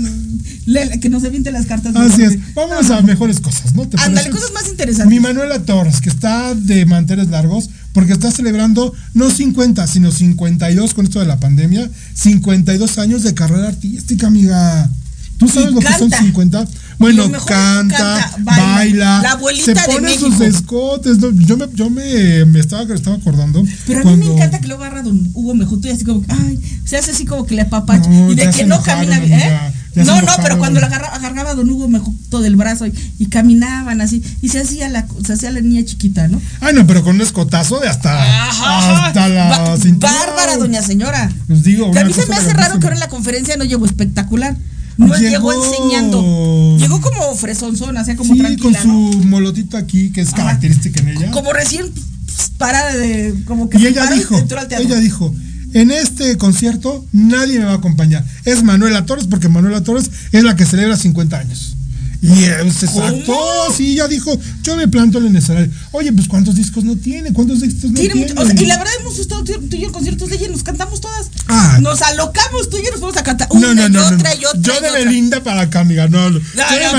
Que nos evite las cartas. Así mejor. es, vámonos a mejores cosas, ¿no? ¿Te Ándale, cosas más interesantes. Mi Manuela Torres, que está de manteles largos, porque está celebrando no 50, sino 52 con esto de la pandemia, 52 años de carrera artística, amiga. ¿Tú sabes lo que son canta. 50? Bueno, canta, canta, baila, baila. La abuelita se de pone sus escotes. Yo, me, yo me, me estaba, estaba acordando. Pero a mí cuando- me encanta que luego agarra don Hugo Mejuto y así como, que, ay, se hace así como que le apapacha. No, y de que no camina bien. ¿eh? No, no, pero cuando le agarra, agarraba don Hugo Mejuto del brazo y, y caminaban así, y se hacía la, se hacía la niña chiquita, ¿no? Ay, no, pero con un escotazo de hasta, Ajá. hasta la cintura. Bárbara, doña señora. Les digo, Que a mí se me hace raro que ahora en la conferencia no llegó espectacular. No llegó, enseñando. Llegó como fresonzón, hacía como sí, tranquila, con ¿no? su molotito aquí, que es Ajá. característica en ella. Como recién pues, parada de. Como que Y ella dijo, entró al teatro. ella dijo, en este concierto nadie me va a acompañar. Es Manuela Torres, porque Manuela Torres es la que celebra 50 años. Y es exacto, sí, ella dijo, yo me planto en el escenario. Oye, pues ¿cuántos discos no tiene? ¿Cuántos discos no Tiene tiene? mucho- o sea, y la verdad hemos estado tú y yo en conciertos de ella y nos cantamos todas. Ah. Nos alocamos tú y yo nos vamos a cantar. Una no, y no, no, otra no. y otra. Yo y de otra. Belinda para acá, amiga, no. No,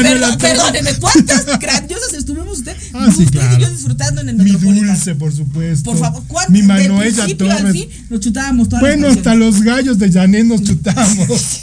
perdón, perdóneme, ¿cuántas [laughs] grandiosas estuvimos usted? Ah, sí, usted y yo disfrutando en el Mi dulce, por supuesto. Por favor, ¿cuántas? Mi Manuela al Torres. fin nos chutábamos todas Bueno, hasta los gallos de Janet nos [laughs] chutamos.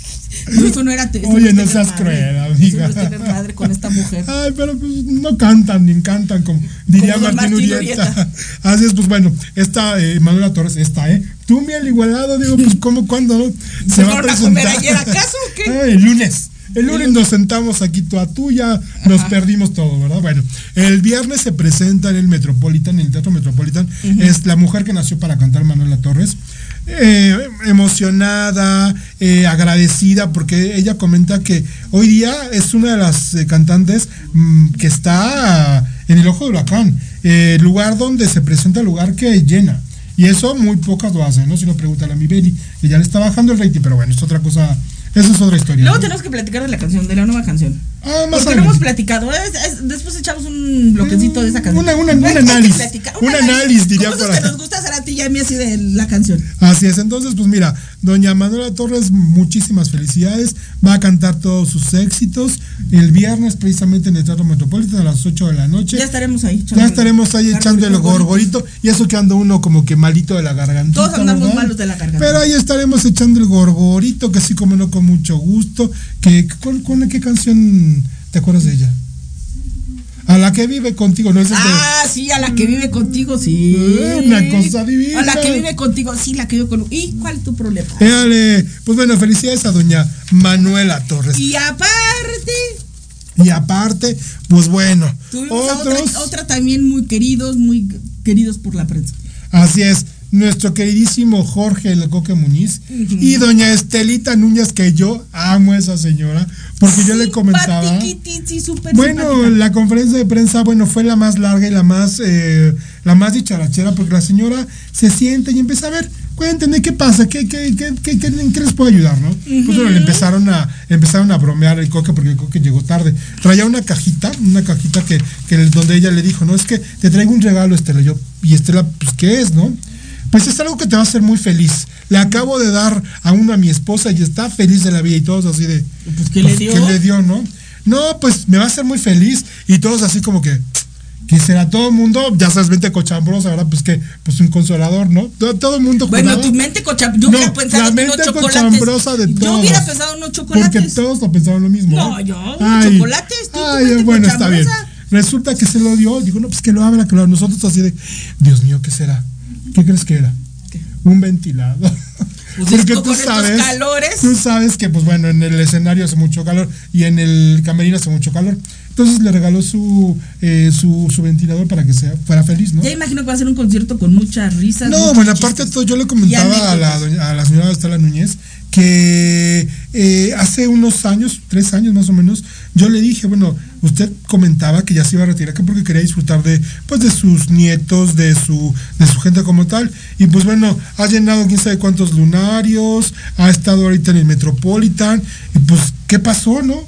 No, eso no era te- eso Oye, no no seas cruel, Eso amiga. no es tener madre con esta mujer. Ay, pero pues no cantan, ni cantan, como diría Como Martín, Martín Urieta. Urieta. [laughs] Así es, pues bueno, esta eh, Manuela Torres, esta, ¿eh? Tú, mi al igualado, digo, pues ¿cómo, cuándo, no? Se va a presentar. ayer, acaso, o qué? [laughs] Ay, el lunes. El lunes nos sentamos aquí tú a tú, ya nos perdimos todo, ¿verdad? Bueno, el viernes se presenta en el Metropolitan, en el Teatro Metropolitan, es la mujer que nació para cantar Manuela Torres. Eh, emocionada, eh, agradecida, porque ella comenta que hoy día es una de las eh, cantantes mm, que está en el ojo del huracán, eh, lugar donde se presenta lugar que llena. Y eso muy pocas lo hacen, ¿no? Si no, pregúntale a mi Beli, que ya le está bajando el rating, pero bueno, es otra cosa Esa es otra historia. Luego ¿no? tenemos que platicar de la canción, de la nueva canción. Ah, más Porque no hemos platicado. es- es- después echamos un bloquecito de esa canción. Una- una- un análisis. Un análisis, diría Como por que nos gusta hacer a ti y a mí así de la canción. Así es, entonces, pues mira, doña Manuela Torres, muchísimas felicidades. Va a cantar todos sus éxitos el viernes, precisamente en el Teatro Metropolitano a las 8 de la noche. Ya estaremos ahí. Ya estaremos ahí echando el gorgorito. Y eso que anda uno como que malito de la garganta. Todos andamos malos de la garganta. Pero ahí estaremos echando el gorgorito, que así como no con mucho gusto. Que, ¿con, con qué canción te acuerdas de ella? A la que vive contigo, ¿no es este? Ah, sí, a la que vive contigo, sí. Eh, una cosa divina. A la que vive contigo, sí, la que vive contigo. ¿Y cuál es tu problema? Éale. Pues bueno, felicidades a doña Manuela Torres. Y aparte, Y aparte, pues bueno, tuvimos a otros, otra, otra también muy queridos, muy queridos por la prensa. así es, nuestro queridísimo Jorge El Coque Muñiz y doña Estelita Núñez, que yo amo a esa señora, porque yo le comentaba. Simpatiquititsi, súper Bueno, simpática. la conferencia de prensa, bueno, fue la más larga y la más, eh, la más dicharachera, porque la señora se siente y empieza a ver, cuéntenme qué pasa, qué, qué, qué, qué, qué- les puedo ayudar, ¿no? Pues bueno, le empezaron a, empezaron a bromear el coque porque el coque llegó tarde. Traía una cajita, una cajita que, que donde ella le dijo, no, es que te traigo un regalo, Estela. Yo, y Estela, pues, ¿qué es, no? Pues es algo que te va a hacer muy feliz. Le acabo de dar a uno a mi esposa y está feliz de la vida y todos así de. Pues, ¿qué le dio? ¿Qué le dio, no? No, pues me va a hacer muy feliz y todos así como que. Que será todo el mundo, ya sabes, mente cochambrosa, ¿verdad? Pues que, pues un consolador, ¿no? Todo, todo el mundo Bueno, tu mente cochambrosa. Yo No, hubiera pensado la en mente chocolates. cochambrosa de Yo todos. hubiera pensado en unos Porque chocolates. todos lo pensaron lo mismo. No, ¿eh? yo, chocolates, tú, tu Ay, mente bueno, está bien. Resulta que se lo dio. Digo, no, pues que lo abra, que lo. Nosotros así de, Dios mío, ¿qué será? ¿Qué crees que era? Un ventilador. [laughs] Pues Porque tú sabes, calores. tú sabes que, pues bueno, en el escenario hace mucho calor y en el camerino hace mucho calor. Entonces le regaló su, eh, su, su ventilador para que sea, fuera feliz, ¿no? Ya imagino que va a ser un concierto con muchas risas. No, bueno, aparte de todo, yo le comentaba a la, doña- a la señora Estela Núñez que eh, hace unos años, tres años más o menos, yo le dije, bueno, usted comentaba que ya se iba a retirar que porque quería disfrutar de, pues, de sus nietos, de su, de su gente como tal, y pues bueno, ha llenado quién sabe cuántos lunarios, ha estado ahorita en el Metropolitan, y pues, ¿qué pasó, no?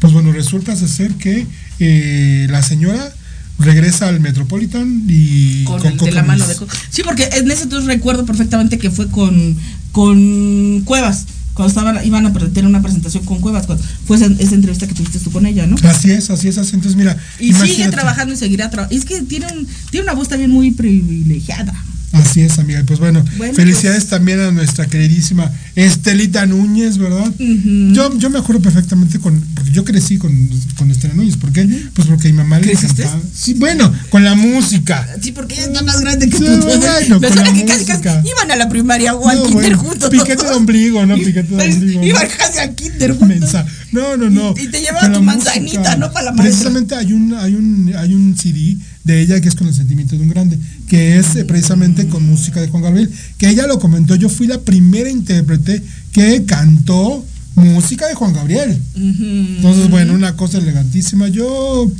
Pues bueno, resulta ser que eh, la señora regresa al Metropolitan y con, con el de la mano de Sí, porque en ese entonces recuerdo perfectamente que fue con, con Cuevas. Cuando estaban, iban a tener una presentación con Cuevas. cuando fue esa, esa entrevista que tuviste tú con ella, ¿no? Así es, así es, así. Entonces, mira. Y sigue trabajando y seguirá trabajando. Es que tiene, un- tiene una voz también muy privilegiada. Así es, amiga. Pues bueno, Bueno, felicidades también a nuestra queridísima Estelita Núñez, ¿verdad? yo, yo me acuerdo perfectamente con. Porque yo crecí con, con Estela Núñez. ¿Por qué? Pues porque mi mamá le encantaba. Sí, bueno, con la música. Sí, porque ella está más grande que Sí, tú. bueno, con la que casi, casi iban a la primaria o al No, kinder bueno, juntos. piquete de ombligo, ¿no? Piquete de ombligo. Iban casi al kinder juntos. No, no, no. Y- y te llevaba tu manzanita, música. ¿no? Para la maestra. Precisamente hay un, hay un, hay un CD de ella que es con el sentimiento de un grande, que es eh, precisamente con música de Juan Gabriel, que ella lo comentó, yo fui la primera intérprete que cantó música de Juan Gabriel. Entonces, bueno, una cosa elegantísima. Yo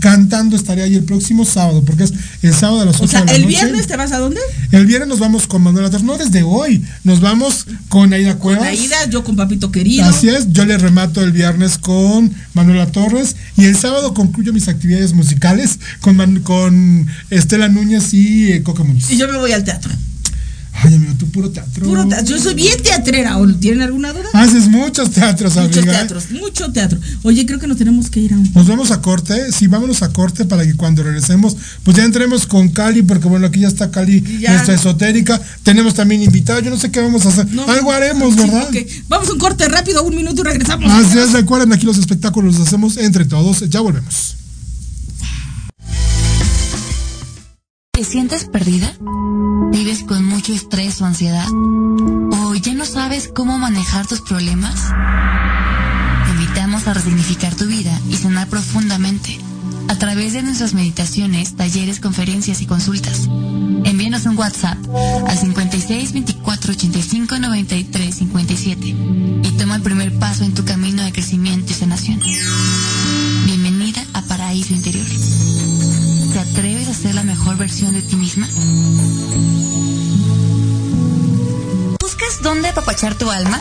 cantando estaré ahí el próximo sábado, porque es el sábado a las 8 O sea, de la ¿el noche. viernes te vas a dónde? El viernes nos vamos con Manuela Torres, no desde hoy, nos vamos con Aida Cuevas. La ida, yo con Papito Querido. Así es, yo le remato el viernes con Manuela Torres y el sábado concluyo mis actividades musicales con, Man- con Estela Núñez y eh, Coca Muñiz. Y yo me voy al teatro. Ay, amigo, tú puro teatro. Puro teatro. Yo soy bien teatrera. ¿o ¿Tienen alguna duda? Haces muchos teatros, Muchos amiga. ¿eh? teatros, mucho teatro. Oye, creo que nos tenemos que ir a un. Nos vamos a corte, sí, vámonos a corte para que cuando regresemos, pues ya entremos con Cali, porque bueno, aquí ya está Cali, Ya. nuestra esotérica. Tenemos también invitados, yo no sé qué vamos a hacer. Algo haremos, Sí, ¿verdad? Vamos a un corte rápido, un minuto y regresamos. Así es, recuerden, aquí los espectáculos los hacemos entre todos. Ya volvemos. ¿Te sientes perdida? ¿Vives con mucho estrés o ansiedad? ¿O ya no sabes cómo manejar tus problemas? Te invitamos a resignificar tu vida y sanar profundamente a través de nuestras meditaciones, talleres, conferencias y consultas. Envíanos un WhatsApp al 56 24 85 93 57 y toma el primer paso en tu camino de crecimiento y sanación. Bienvenida a Paraíso Interior. ¿Te atreves a ser la mejor versión de ti misma? ¿Buscas ¿Buscas dónde apapachar tu alma?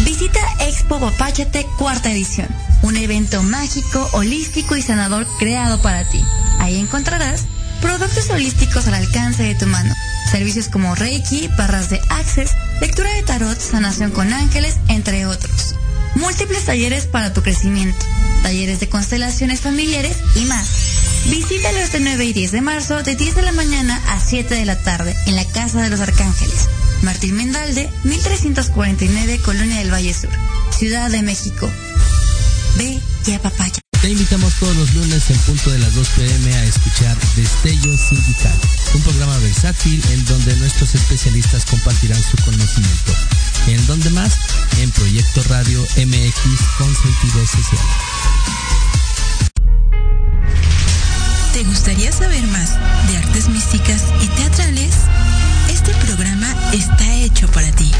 Visita Expo Papáchate cuarta edición, un evento mágico, holístico y sanador creado para ti. Ahí encontrarás productos holísticos al alcance de tu mano, servicios como Reiki, barras de Access, lectura de tarot, sanación con ángeles, entre otros. Múltiples talleres para tu crecimiento, talleres de constelaciones familiares y más. Visítalo este 9 y 10 de marzo de 10 de la mañana a 7 de la tarde en la Casa de los Arcángeles. Martín Mendalde, 1349, Colonia del Valle Sur, Ciudad de México. Ve y apapaya. Te invitamos todos los lunes en punto de las 2 pm a escuchar Destello Sindical, un programa versátil en donde nuestros especialistas compartirán su conocimiento. ¿En dónde más? En Proyecto Radio MX con sentido social. Gustaría saber más de artes místicas y teatrales? Este programa está hecho para ti.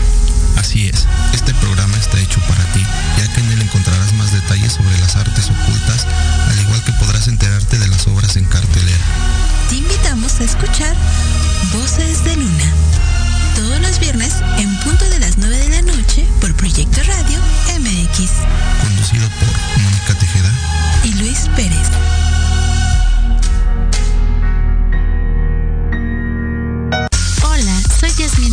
Así es, este programa está hecho para ti, ya que en él encontrarás más detalles sobre las artes ocultas, al igual que podrás enterarte de las obras en cartelera. Te invitamos a escuchar Voces de Luna, todos los viernes en punto de las 9 de la noche por Proyecto Radio MX. Conducido por Mónica Tejeda y Luis Pérez.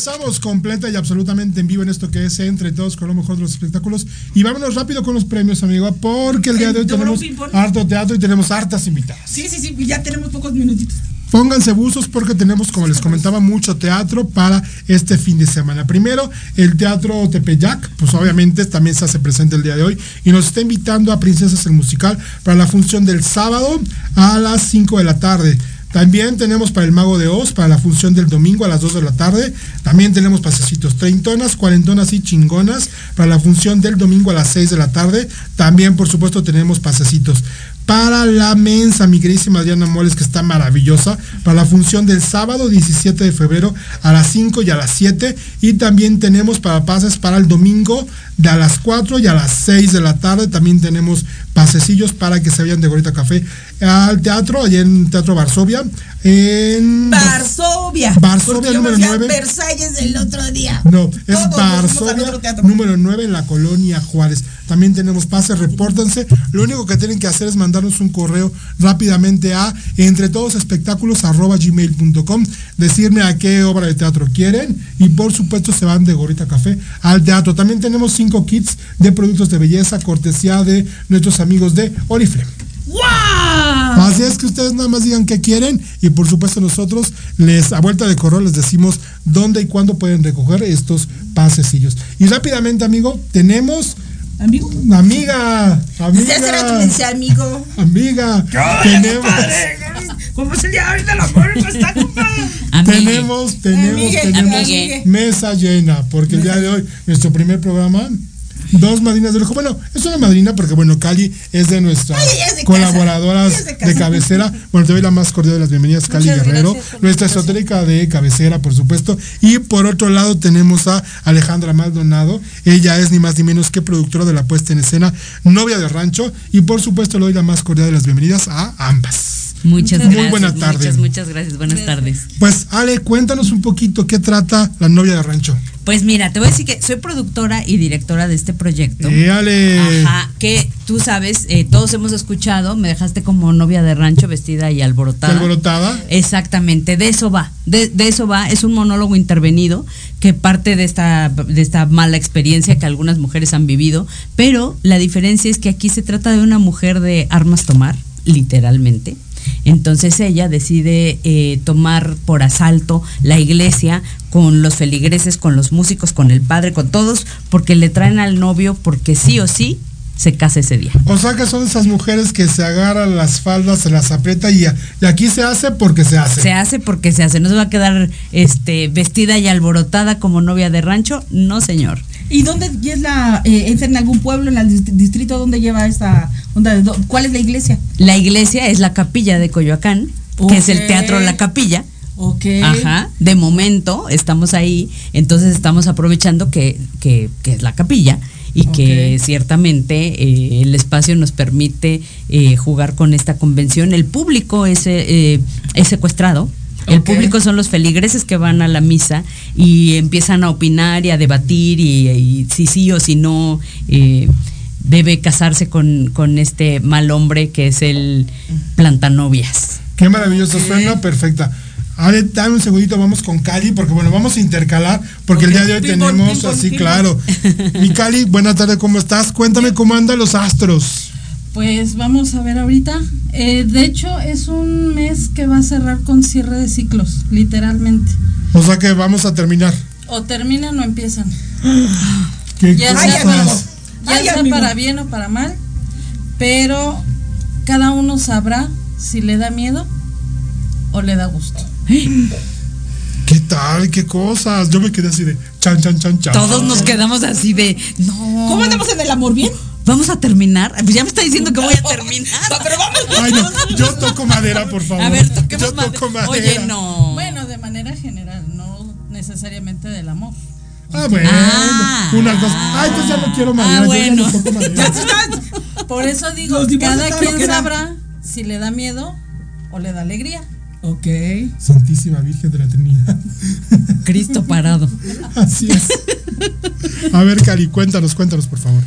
Regresamos completa y absolutamente en vivo en esto que es Entre Todos con lo mejor de los espectáculos. Y vámonos rápido con los premios, amigo, porque el día de hoy ¿Te tenemos harto teatro y tenemos hartas invitadas. Sí, sí, sí, ya tenemos pocos minutitos. Pónganse buzos porque tenemos, como les comentaba, mucho teatro para este fin de semana. Primero, el Teatro Tepeyac, pues obviamente también se hace presente el día de hoy y nos está invitando a Princesas el Musical para la función del sábado a las 5 de la tarde. También tenemos para el Mago de Oz, para la función del domingo a las 2 de la tarde. También tenemos pasecitos treintonas, cuarentonas y chingonas para la función del domingo a las 6 de la tarde. También, por supuesto, tenemos pasecitos para la mensa, mi queridísima Diana Moles, que está maravillosa, para la función del sábado 17 de febrero a las 5 y a las 7. Y también tenemos para pases para el domingo de a las 4 y a las 6 de la tarde. También tenemos pasecillos para que se vayan de Gorita Café al teatro, allá en Teatro Varsovia. En Varsovia. Varsovia número me fui a 9. Versalles el otro día. No, es Todos Varsovia número 9 en la colonia Juárez. También tenemos pases, repórtense. Lo único que tienen que hacer es mandarnos un correo rápidamente a entretodosespectáculos.gmail.com decirme a qué obra de teatro quieren y por supuesto se van de Gorita Café al teatro. También tenemos cinco kits de productos de belleza, cortesía de nuestros amigos de Oriflame. ¡Wow! Así es que ustedes nada más digan qué quieren y por supuesto nosotros les a vuelta de correo les decimos dónde y cuándo pueden recoger estos pasecillos. Y rápidamente, amigo, tenemos amigo, amiga, Desde hace rato me amiga, amigo. amiga, ¿Qué tenemos, ¿Cómo es el día ahorita el amor? ¿Cómo está, compadre? tenemos, tenemos, Amigue, tenemos amigue. mesa llena, porque el día de hoy, nuestro primer programa, dos madrinas de lujo. Bueno, es una madrina porque, bueno, Cali es de nuestras Ay, de colaboradoras casa, de cabecera. Bueno, te doy la más cordial de las bienvenidas, Cali Muchas Guerrero, gracias nuestra esotérica de cabecera, por supuesto. Y por otro lado tenemos a Alejandra Maldonado. Ella es ni más ni menos que productora de la puesta en escena, novia de rancho. Y por supuesto le doy la más cordial de las bienvenidas a ambas. Muchas Muy gracias. buena tarde. Muchas, muchas gracias. Buenas tardes. Pues Ale, cuéntanos un poquito qué trata la novia de rancho. Pues mira, te voy a decir que soy productora y directora de este proyecto. Éale. Ajá, que tú sabes, eh, todos hemos escuchado, me dejaste como novia de rancho vestida y alborotada. alborotada? Exactamente, de eso va, de, de eso va, es un monólogo intervenido que parte de esta, de esta mala experiencia que algunas mujeres han vivido, pero la diferencia es que aquí se trata de una mujer de armas tomar, literalmente. Entonces ella decide eh, tomar por asalto la iglesia con los feligreses, con los músicos, con el padre, con todos, porque le traen al novio, porque sí o sí se casa ese día. O sea que son esas mujeres que se agarran las faldas, se las aprieta y, y aquí se hace porque se hace. Se hace porque se hace. No se va a quedar este, vestida y alborotada como novia de rancho. No, señor. ¿Y dónde y es la, eh, es en algún pueblo, en el dist- distrito, dónde lleva esta, dónde- dó- cuál es la iglesia? La iglesia es la capilla de Coyoacán, que es el teatro La Capilla. Ok. Ajá, de momento estamos ahí, entonces estamos aprovechando que, que, que es la capilla y que ciertamente eh, el espacio nos permite eh, jugar con esta convención. El público es, eh, es secuestrado. El público son los feligreses que van a la misa y empiezan a opinar y a debatir y, y si sí o si no eh, debe casarse con, con este mal hombre que es el plantanovias. Qué maravilloso, suena perfecta. Ahora dame un segundito, vamos con Cali, porque bueno, vamos a intercalar, porque el día de hoy tenemos así, ping claro. Mi Cali, buena tarde, ¿cómo estás? Cuéntame cómo andan los astros. Pues vamos a ver ahorita. Eh, de hecho, es un mes que va a cerrar con cierre de ciclos, literalmente. O sea que vamos a terminar. O terminan o empiezan. ¿Qué Ya cosas? sea, para, ya Ay, sea para bien o para mal, pero cada uno sabrá si le da miedo o le da gusto. [gasps] ¿Qué tal? ¿Qué cosas? Yo me quedé así de chan, chan, chan, chan. Todos nos quedamos así de, no. ¿Cómo andamos en el amor bien? Vamos a terminar. Pues ya me está diciendo que voy a [laughs] terminar. pero vamos. Ay, no, yo toco madera, por favor. A ver, toquemos yo madera. toco madera. Oye, no. Bueno, de manera general, no necesariamente del amor. Ah, bueno. Ah. unas dos. Ay, pues ya no quiero madera. Ah, yo bueno. ya no toco madera. [laughs] Por eso digo, cada quien sabrá si le da miedo o le da alegría. Ok. Santísima Virgen de la Trinidad. [laughs] Cristo parado. Así es. A ver, Cali, cuéntanos, cuéntanos, por favor.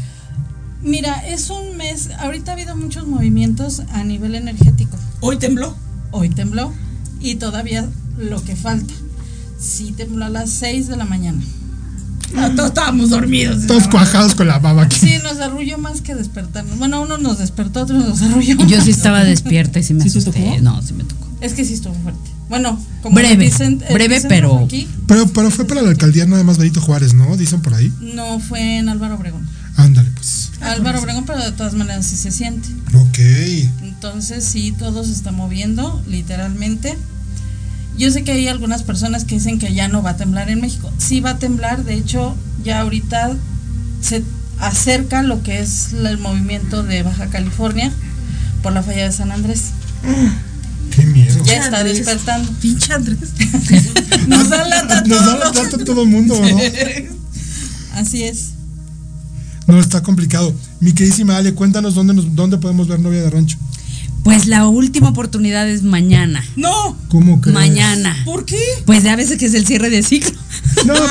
Mira, es un mes, ahorita ha habido muchos movimientos a nivel energético. Hoy tembló. Hoy tembló y todavía lo que falta. Sí tembló a las 6 de la mañana. Ah, todos estábamos dormidos. Todos cuajados con la baba aquí. Sí, nos arrulló más que despertarnos. Bueno, uno nos despertó, otro nos arrulló. Yo sí estaba despierta y sí me ¿Sí asusté. tocó? No, sí me tocó. Es que sí estuvo fuerte. Bueno, como Breve, dicen- eh, breve, dicen pero- aquí, Pero, pero fue para la alcaldía nada más Benito Juárez, ¿no? Dicen por ahí. no fue en Álvaro Obregón. Ándale, pues. Álvaro Obregón, pero de todas maneras sí se siente. Ok. Entonces sí, todo se está moviendo, literalmente. Yo sé que hay algunas personas que dicen que ya no va a temblar en México. Sí va a temblar, de hecho, ya ahorita se acerca lo que es el movimiento de Baja California por la falla de San Andrés. Qué miedo. Ya está despertando. Pinche Andrés. [laughs] Nos da lata Nos da lata a todo el mundo, ¿no? [laughs] Así es. No, está complicado. Mi queridísima Ale, cuéntanos dónde, nos, dónde podemos ver Novia de Rancho. Pues la última oportunidad es mañana. No. ¿Cómo crees? Mañana. ¿Por qué? Pues ya veces que es el cierre de ciclo. No, pues.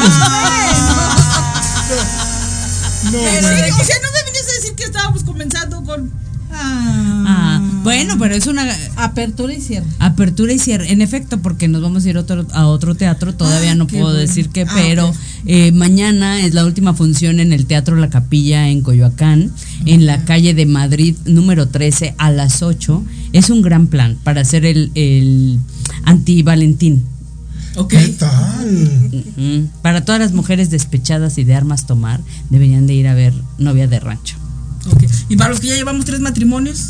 No, [laughs] Pero, bueno. o sea, no me venías a decir que estábamos comenzando con. Ah. Ah, bueno, pero es una Apertura y cierre. apertura y cierre. En efecto, porque nos vamos a ir otro, a otro teatro, todavía Ah, no qué puedo bueno. decir que, Ah, pero eh, mañana es la última función en el Teatro La Capilla en Coyoacán, en la calle de Madrid número 13 a las 8. Es un gran plan para hacer el, el anti-Valentín. ¿Qué tal? Para todas las mujeres despechadas y de armas tomar, deberían de ir a ver Novia de Rancho. Ok. Y para los que ya llevamos tres matrimonios.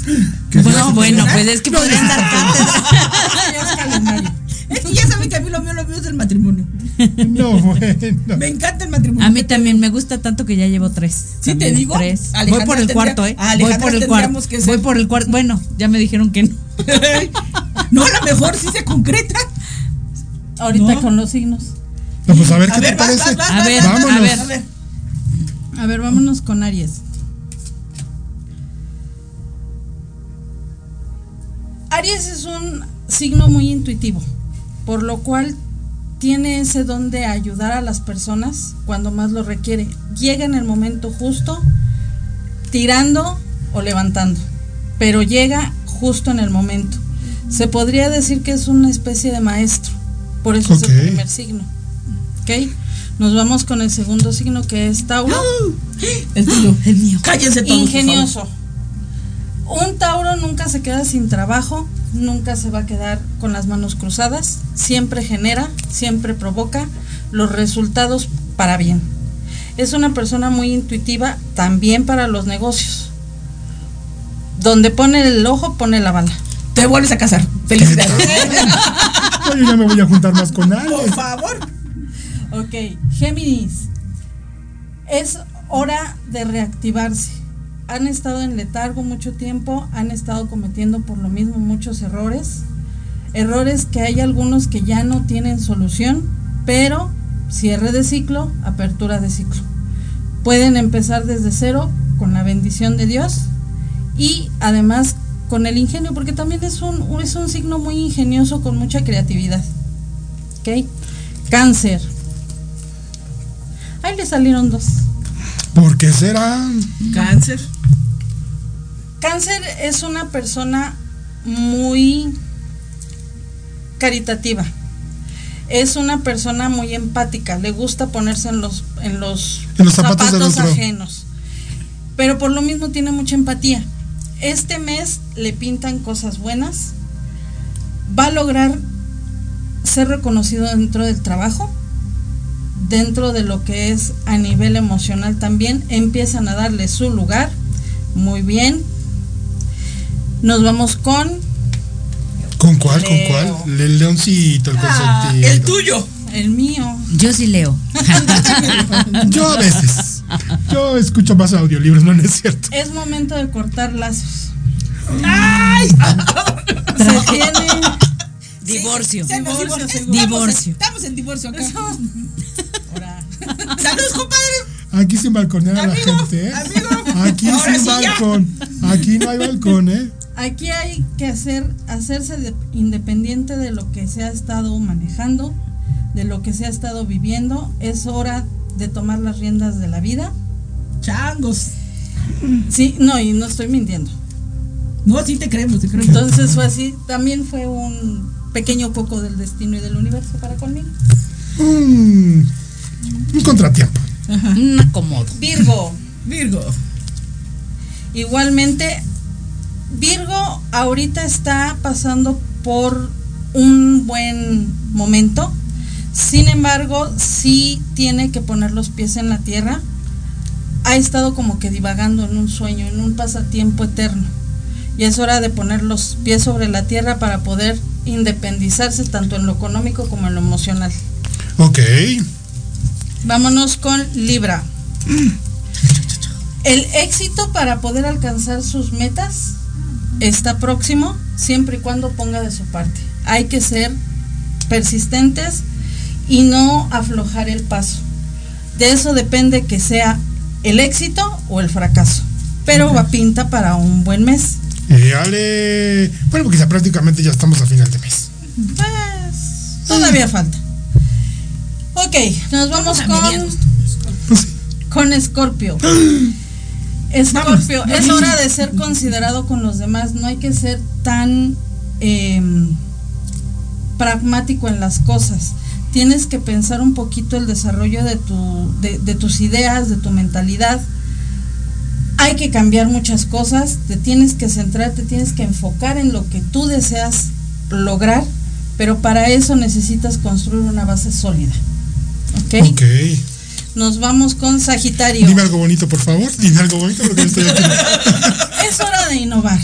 Bueno, bueno, pues es que podrían dar cátedra. Ya [laughs] es que ya saben que a mí lo mío, lo mío es el matrimonio. No, bueno. Me encanta el matrimonio. A mí también me gusta tanto que ya llevo tres. Sí, te digo. Tres. Voy por el tendría- cuarto, ¿eh? Voy por el cuarto. Voy por el cuarto. Bueno, ya me dijeron que no. [laughs] No, a lo mejor sí se concreta. Ahorita No. con los signos. No, pues a ver A qué ver, te vas, parece. vas, vas, A vas, ver, a ver. A ver. A ver, vámonos con Aries. Aries es un signo muy intuitivo, por lo cual tiene ese don de ayudar a las personas cuando más lo requiere. Llega en el momento justo, tirando o levantando, pero llega justo en el momento. Se podría decir que es una especie de maestro, por eso es el primer signo. ¿Ok? Nos vamos con el segundo signo que es Tauro. El tuyo. El mío. Cállense todos. por Ingenioso. Un Tauro nunca se queda sin trabajo, nunca se va a quedar con las manos cruzadas, siempre genera, siempre provoca los resultados para bien. Es una persona muy intuitiva también para los negocios. Donde pone el ojo, pone la bala. Te vuelves a casar. Felicidades. [laughs] Yo ya me voy a juntar más con Ale. Por favor. Ok, Géminis. Es hora de reactivarse. Han estado en letargo mucho tiempo, han estado cometiendo por lo mismo muchos errores. Errores que hay algunos que ya no tienen solución, pero cierre de ciclo, apertura de ciclo. Pueden empezar desde cero con la bendición de Dios y además con el ingenio, porque también es un, es un signo muy ingenioso con mucha creatividad. ¿Ok? Cáncer. Ahí le salieron dos. ¿Por qué será? Cáncer. Cáncer es una persona muy caritativa. Es una persona muy empática, le gusta ponerse en los, en los, En los zapatos otro. ajenos. Pero por lo mismo tiene mucha empatía. Este mes le pintan cosas buenas. Va a lograr ser reconocido dentro del trabajo, dentro de lo que es a nivel emocional también. Empiezan a darle su lugar. Muy bien. Nos vamos con ¿Con cuál? ¿Con cuál? El leoncito, el Ah, consentido. el tuyo. El mío. Yo sí leo. [laughs] Yo a veces. Yo escucho más audiolibros, no, no es cierto. Es momento de cortar lazos. ¡Ay! Se tiene. [laughs] Divorcio. Sí, divorcio, Divorcio. Estamos en divorcio acá. [laughs] Saludos, compadre. Aquí sin balconear a la gente, ¿eh? Aquí Ahora sin sí ya. balcón. Aquí no hay balcón, ¿eh? Aquí hay que hacer, hacerse de- independiente de lo que se ha estado manejando, de lo que se ha estado viviendo. Es hora de tomar las riendas de la vida. Changos. Sí, no, y no estoy mintiendo. No, sí te creemos, te creemos. Entonces fue así. También fue un pequeño coco del destino y del universo para conmigo. Un, un contratiempo. Un acomodo. Virgo. Virgo. Igualmente, Virgo ahorita está pasando por un buen momento. Sin embargo, sí tiene que poner los pies en la tierra. Ha estado como que divagando en un sueño, en un pasatiempo eterno. Y es hora de poner los pies sobre la tierra para poder independizarse tanto en lo económico como en lo emocional. Ok. Vámonos con Libra. [clears throat] El éxito para poder alcanzar sus metas está próximo siempre y cuando ponga de su parte. Hay que ser persistentes y no aflojar el paso. De eso depende que sea el éxito o el fracaso. Pero va pinta para un buen mes. Eh, Ale. Bueno, porque ya prácticamente ya estamos a final de mes. Pues todavía falta. Ok, nos vamos con con Scorpio. [gasps] [clears throat] Scorpio, es hora de ser considerado con los demás. No hay que ser tan em, pragmático en las cosas. Tienes que pensar un poquito el desarrollo de, tu, de, de tus ideas, de tu mentalidad. Hay que cambiar muchas cosas. Te tienes que centrar, te tienes que enfocar en lo que tú deseas lograr. Pero para eso necesitas construir una base sólida. ¿Ok? Ok. Nos vamos con Sagitario. Dime algo bonito, por favor. Dime algo bonito porque estoy aquí. [laughs] Es hora de innovar.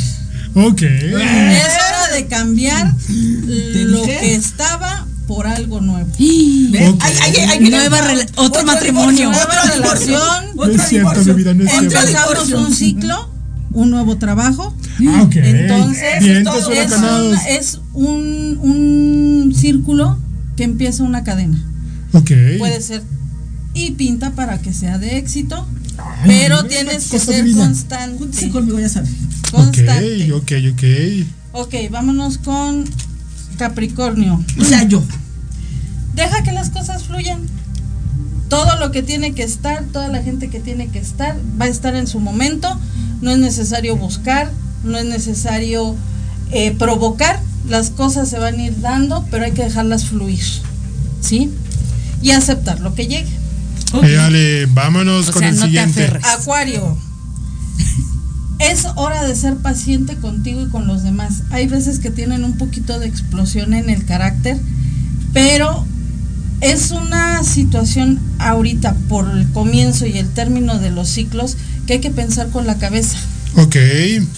Ok. Es hora de cambiar lo dije? que estaba por algo nuevo. [gasps] ¿Ven? Ok. Ay, ay, ay, ay, Nueva rela- otro matrimonio. divorcio, Nueva otro relación. No otro es cierto, divorcio. mi vida, no es Otro. Empezamos divorcio. un ciclo, un nuevo trabajo. Ah, ok. Entonces, Bien, todo es, un, es un, un círculo que empieza una cadena. Ok. Puede ser y pinta para que sea de éxito, pero mira, tienes que ser divina. constante. Júntese conmigo, ya sabes. Constante. Ok, ok, ok. Ok, vámonos con Capricornio. O sea, yo. Deja que las cosas fluyan. Todo lo que tiene que estar, toda la gente que tiene que estar, va a estar en su momento. No es necesario buscar, no es necesario eh, provocar. Las cosas se van a ir dando, pero hay que dejarlas fluir. ¿Sí? Y aceptar lo que llegue. Eh, vámonos O con sea, el no siguiente. Acuario. Es hora de ser paciente contigo y con los demás. Hay veces que tienen un poquito de explosión en el carácter, pero es una situación ahorita por el comienzo y el término de los ciclos que hay que pensar con la cabeza. Ok.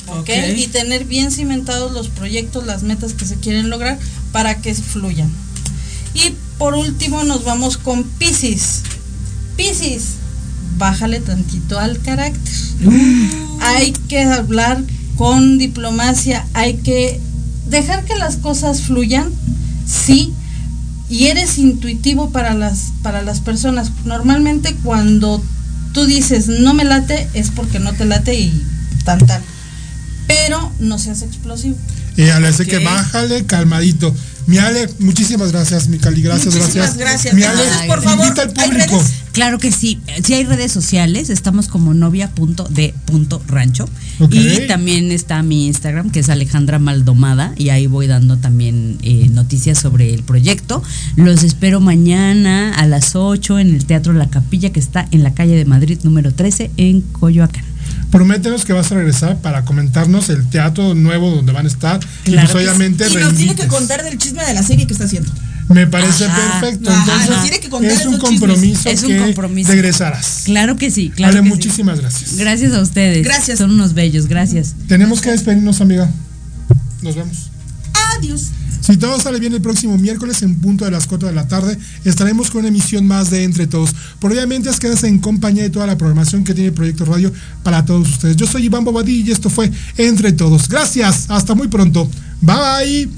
¿ok? Y tener bien cimentados los proyectos, las metas que se quieren lograr para que fluyan. Y por último nos vamos con Pisces. Pisces, bájale tantito al carácter. [gasps] Hay que hablar con diplomacia, hay que dejar que las cosas fluyan, sí, y eres intuitivo para las, para las personas. Normalmente cuando tú dices no me late es porque no te late y tan tan. Pero no seas explosivo. Y Ale, así que bájale calmadito. Mi Ale, muchísimas gracias, mi Cali, gracias, Muchísimas gracias. gracias. Mi Ale, Entonces, por favor, invita al ¿hay público. Claro que sí. Sí hay redes sociales, estamos como novia.de.rancho. Ok. Y también está mi Instagram, que es Alejandra Maldomada, y ahí voy dando también eh, noticias sobre el proyecto. Los espero mañana a las 8 en el Teatro La Capilla, que está en la calle de Madrid número 13, en Coyoacán. Prométenos que vas a regresar para comentarnos el teatro nuevo donde van a estar. y pues obviamente Y nos tiene que contar del chisme de la serie que está haciendo. Me parece Ajá. perfecto. Ajá, Entonces, nos tiene que contar es un compromiso Es un que compromiso. regresarás. Claro que sí, claro. Ale, que sí. muchísimas gracias. Gracias a ustedes. Gracias. Son unos bellos, gracias. Tenemos que despedirnos, amiga. Nos vemos. Adiós. Si todo sale bien el próximo miércoles en punto de las 4 de la tarde, estaremos con una emisión más de Entre Todos. Por obviamente es quedarse en compañía de toda la programación que tiene el Proyecto Radio para todos ustedes. Yo soy Iván Bobadí y esto fue Entre Todos. Gracias, hasta muy pronto. Bye.